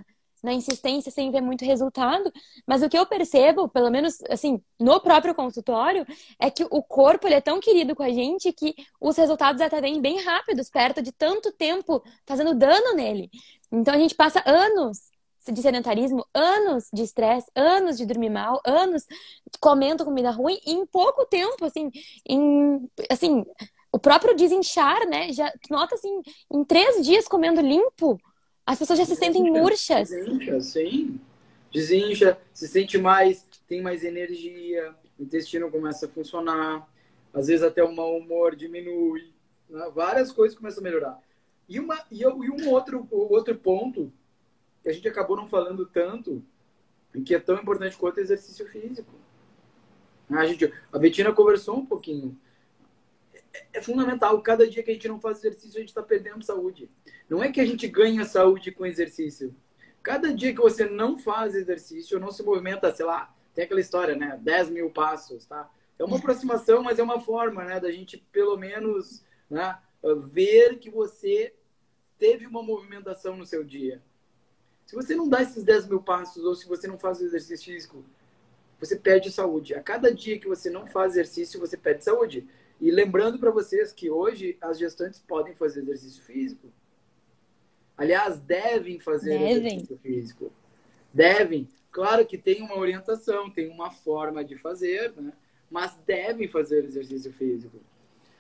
na insistência sem ver muito resultado. Mas o que eu percebo, pelo menos assim, no próprio consultório, é que o corpo ele é tão querido com a gente que os resultados até vêm bem rápidos, perto de tanto tempo fazendo dano nele. Então a gente passa anos de sedentarismo, anos de estresse, anos de dormir mal, anos comendo comida ruim, e em pouco tempo, assim, em assim, o próprio desinchar, né? Já nota assim, em três dias comendo limpo, as pessoas já se sentem murchas. Desincha, sim. Desincha, se sente mais, tem mais energia, o intestino começa a funcionar, às vezes até o mau humor diminui, né? várias coisas começam a melhorar. E, uma, e, e um outro, outro ponto que a gente acabou não falando tanto, e que é tão importante quanto o exercício físico. A, gente, a Betina conversou um pouquinho é fundamental. Cada dia que a gente não faz exercício, a gente está perdendo saúde. Não é que a gente ganha saúde com exercício. Cada dia que você não faz exercício, não se movimenta, sei lá, tem aquela história, né? 10 mil passos, tá? É uma aproximação, mas é uma forma, né? Da gente, pelo menos, né? Ver que você teve uma movimentação no seu dia. Se você não dá esses 10 mil passos, ou se você não faz exercício físico, você perde saúde. A cada dia que você não faz exercício, você perde saúde. E lembrando para vocês que hoje as gestantes podem fazer exercício físico. Aliás, devem fazer devem. exercício físico. Devem. Claro que tem uma orientação, tem uma forma de fazer, né? mas devem fazer exercício físico.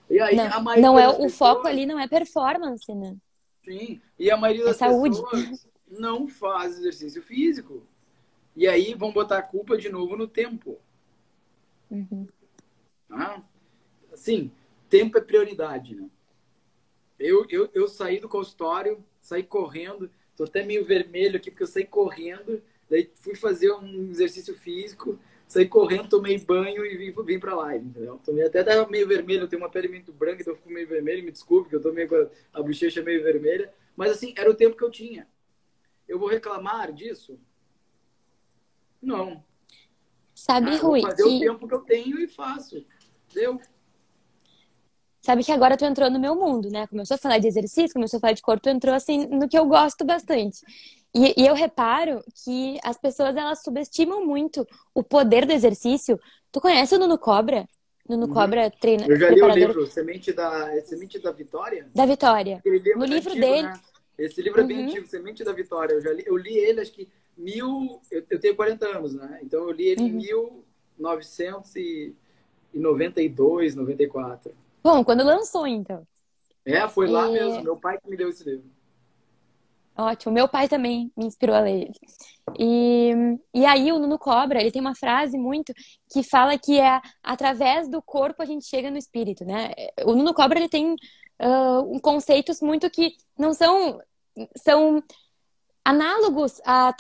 E aí, não, a maioria não é o pessoas... foco ali não é performance, né? Sim. E a maioria é das saúde. pessoas não faz exercício físico. E aí vão botar a culpa de novo no tempo. Uhum. Ah, assim, tempo é prioridade, né? Eu, eu, eu saí do consultório, saí correndo, tô até meio vermelho aqui porque eu saí correndo, daí fui fazer um exercício físico, saí correndo, tomei banho e vim, vim pra live, entendeu? Tomei até tava meio vermelho, eu tenho uma pele muito branca, então eu fico meio vermelho, me desculpe que eu tô meio com a, a bochecha meio vermelha, mas assim, era o tempo que eu tinha. Eu vou reclamar disso? Não. Sabe, ah, Rui? Vou fazer que... o tempo que eu tenho e faço. Deu. Sabe que agora tu entrou no meu mundo, né? Começou a falar de exercício, começou a falar de corpo, tu entrou assim no que eu gosto bastante. E, e eu reparo que as pessoas elas subestimam muito o poder do exercício. Tu conhece o Nuno Cobra? Nuno uhum. Cobra treina. Eu já li o livro Semente da, é Semente da Vitória? Da Vitória. no livro antigo, dele. Né? Esse livro é bem uhum. antigo, Semente da Vitória. Eu, já li, eu li ele, acho que mil. Eu, eu tenho 40 anos, né? Então eu li ele uhum. em 1992, 94. Bom, quando lançou, então. É, foi lá mesmo. Meu pai que me deu esse livro. Ótimo. Meu pai também me inspirou a ler ele. E, e aí o Nuno Cobra, ele tem uma frase muito que fala que é através do corpo a gente chega no espírito, né? O Nuno Cobra, ele tem uh, conceitos muito que não são... São análogos à,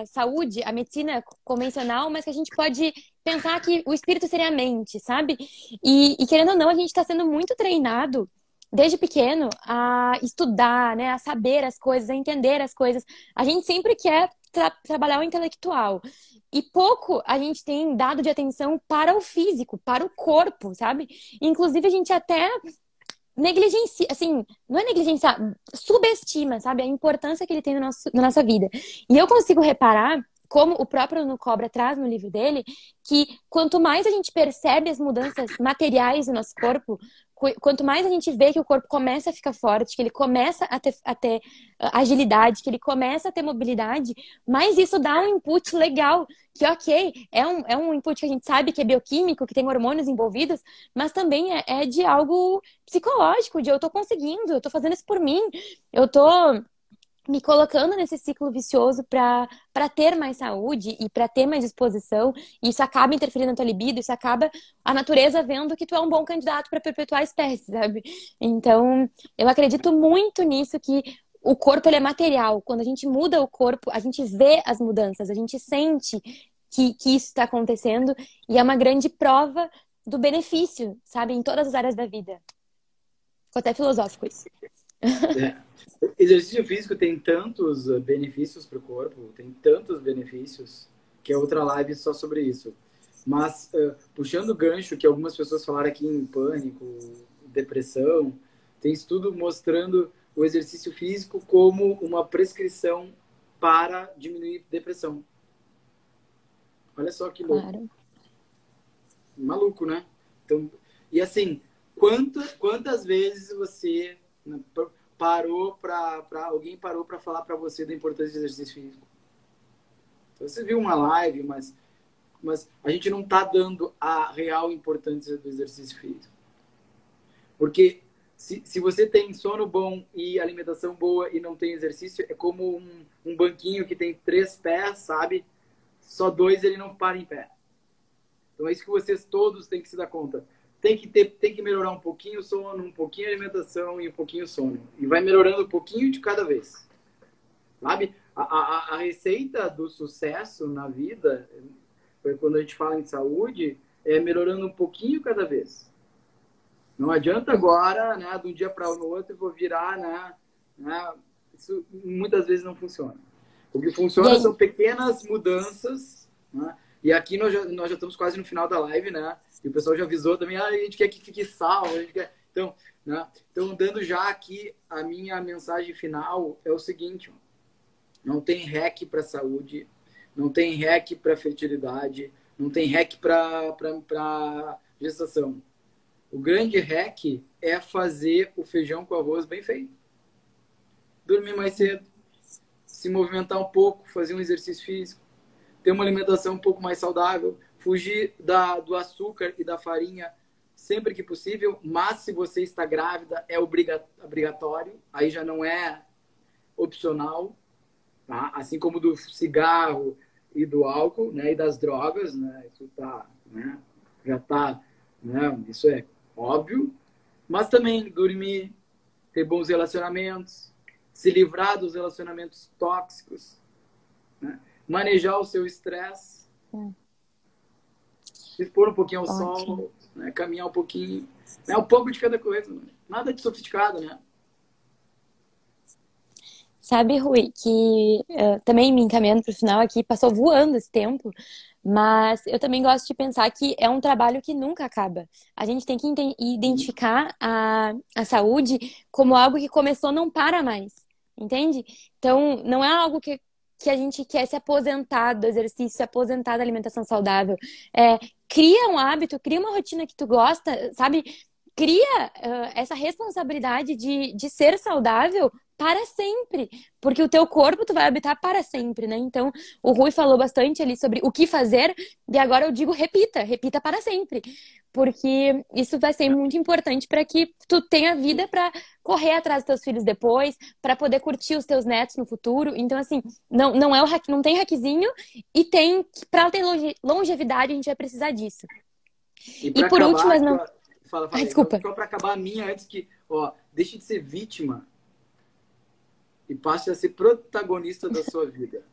à saúde, à medicina convencional, mas que a gente pode pensar que o espírito seria a mente, sabe? E, e querendo ou não, a gente está sendo muito treinado desde pequeno a estudar, né, a saber as coisas, a entender as coisas. A gente sempre quer tra trabalhar o intelectual. E pouco a gente tem dado de atenção para o físico, para o corpo, sabe? Inclusive, a gente até negligencia, assim, não é negligenciar, subestima, sabe, a importância que ele tem no nosso, na nossa vida. E eu consigo reparar, como o próprio No Cobra traz no livro dele, que quanto mais a gente percebe as mudanças materiais do nosso corpo, quanto mais a gente vê que o corpo começa a ficar forte, que ele começa a ter, a ter ah, agilidade, que ele começa a ter mobilidade, mais isso dá um input legal. Que, ok, é um, é um input que a gente sabe que é bioquímico, que tem hormônios envolvidos, mas também é, é de algo psicológico, de eu tô conseguindo, eu tô fazendo isso por mim, eu tô me colocando nesse ciclo vicioso para ter mais saúde e para ter mais disposição, e isso acaba interferindo na tua libido, isso acaba a natureza vendo que tu é um bom candidato para perpetuar a espécie, sabe? Então, eu acredito muito nisso que o corpo ele é material. Quando a gente muda o corpo, a gente vê as mudanças, a gente sente que, que isso está acontecendo e é uma grande prova do benefício, sabe, em todas as áreas da vida. Ficou até filosófico isso. É. Exercício físico tem tantos benefícios para o corpo, tem tantos benefícios, que é outra live só sobre isso. Mas, uh, puxando o gancho que algumas pessoas falaram aqui em pânico, depressão, tem estudo mostrando o exercício físico como uma prescrição para diminuir depressão. Olha só que louco. Claro. Maluco, né? Então, e assim, quantas, quantas vezes você parou para alguém parou para falar para você da importância do exercício físico? Então, você viu uma live, mas mas a gente não está dando a real importância do exercício físico. Porque se, se você tem sono bom e alimentação boa e não tem exercício, é como um, um banquinho que tem três pés, sabe? Só dois ele não para em pé. Então é isso que vocês todos têm que se dar conta. Tem que, ter, tem que melhorar um pouquinho o sono, um pouquinho a alimentação e um pouquinho o sono. E vai melhorando um pouquinho de cada vez. Sabe? A, a, a receita do sucesso na vida, quando a gente fala em saúde, é melhorando um pouquinho cada vez. Não adianta agora, né, de um dia para o outro, vou virar, né, né, Isso muitas vezes não funciona. O que funciona são pequenas mudanças, né? E aqui nós já, nós já estamos quase no final da live, né? E o pessoal já avisou também, ah, a gente quer que fique salvo, a gente quer... Então, né? Então, dando já aqui a minha mensagem final, é o seguinte, não tem REC para saúde, não tem REC para fertilidade, não tem REC para gestação. O grande REC é fazer o feijão com arroz bem feito. Dormir mais cedo, se movimentar um pouco, fazer um exercício físico, ter uma alimentação um pouco mais saudável, fugir da, do açúcar e da farinha sempre que possível, mas se você está grávida é obrigatório, aí já não é opcional, tá? Assim como do cigarro e do álcool, né, e das drogas, né? Isso tá, né? Já tá, né? Isso é óbvio, mas também dormir, ter bons relacionamentos, se livrar dos relacionamentos tóxicos? Manejar o seu estresse, é. expor um pouquinho ao Ótimo. sol, né? caminhar um pouquinho, né? um pouco de cada coisa, né? nada de sofisticado, né? Sabe, Rui, que uh, também me encaminhando para o final aqui, passou voando esse tempo, mas eu também gosto de pensar que é um trabalho que nunca acaba. A gente tem que identificar a, a saúde como algo que começou, não para mais, entende? Então, não é algo que, que a gente quer se aposentar do exercício, se aposentar da alimentação saudável. É, cria um hábito, cria uma rotina que tu gosta, sabe? Cria uh, essa responsabilidade de, de ser saudável para sempre, porque o teu corpo tu vai habitar para sempre, né? Então, o Rui falou bastante ali sobre o que fazer, e agora eu digo repita, repita para sempre, porque isso vai ser muito importante para que tu tenha vida para correr atrás dos teus filhos depois, para poder curtir os teus netos no futuro. Então, assim, não, não é o não tem hackzinho e tem para ter longevidade a gente vai precisar disso. E, e por acabar, último, mas não Fala, fala Ai, desculpa. Só para acabar a minha antes que, ó, deixe de ser vítima e passe a ser protagonista da sua vida.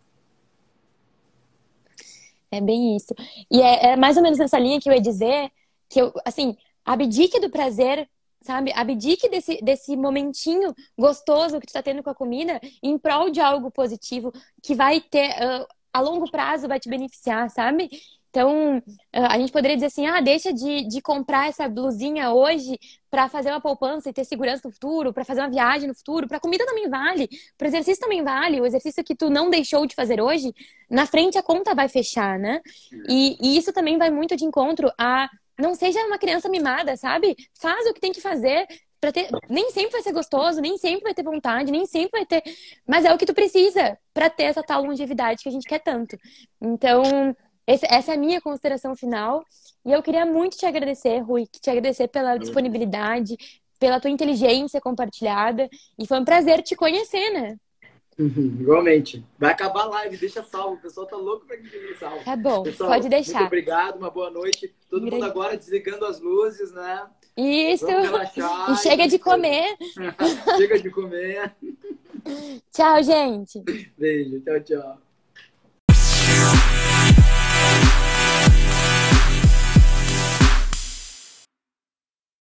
É bem isso. E é, é, mais ou menos nessa linha que eu ia dizer que eu, assim, abdique do prazer, sabe? Abdique desse, desse momentinho gostoso que tu tá tendo com a comida em prol de algo positivo que vai ter, uh, a longo prazo vai te beneficiar, sabe? Então, a gente poderia dizer assim: ah, deixa de, de comprar essa blusinha hoje para fazer uma poupança e ter segurança no futuro, para fazer uma viagem no futuro. Para comida também vale, para exercício também vale. O exercício que tu não deixou de fazer hoje, na frente a conta vai fechar, né? E, e isso também vai muito de encontro a não seja uma criança mimada, sabe? Faz o que tem que fazer, ter, nem sempre vai ser gostoso, nem sempre vai ter vontade, nem sempre vai ter, mas é o que tu precisa para ter essa tal longevidade que a gente quer tanto. Então, esse, essa é a minha consideração final. E eu queria muito te agradecer, Rui, te agradecer pela disponibilidade, pela tua inteligência compartilhada. E foi um prazer te conhecer, né? Uhum, igualmente. Vai acabar a live, deixa salvo. O pessoal tá louco pra que fique salvo. Tá bom, pessoal, pode deixar. Muito obrigado, uma boa noite. Todo mundo agora desligando as luzes, né? Isso. E chega de comer. chega de comer. Tchau, gente. Beijo, tchau, tchau.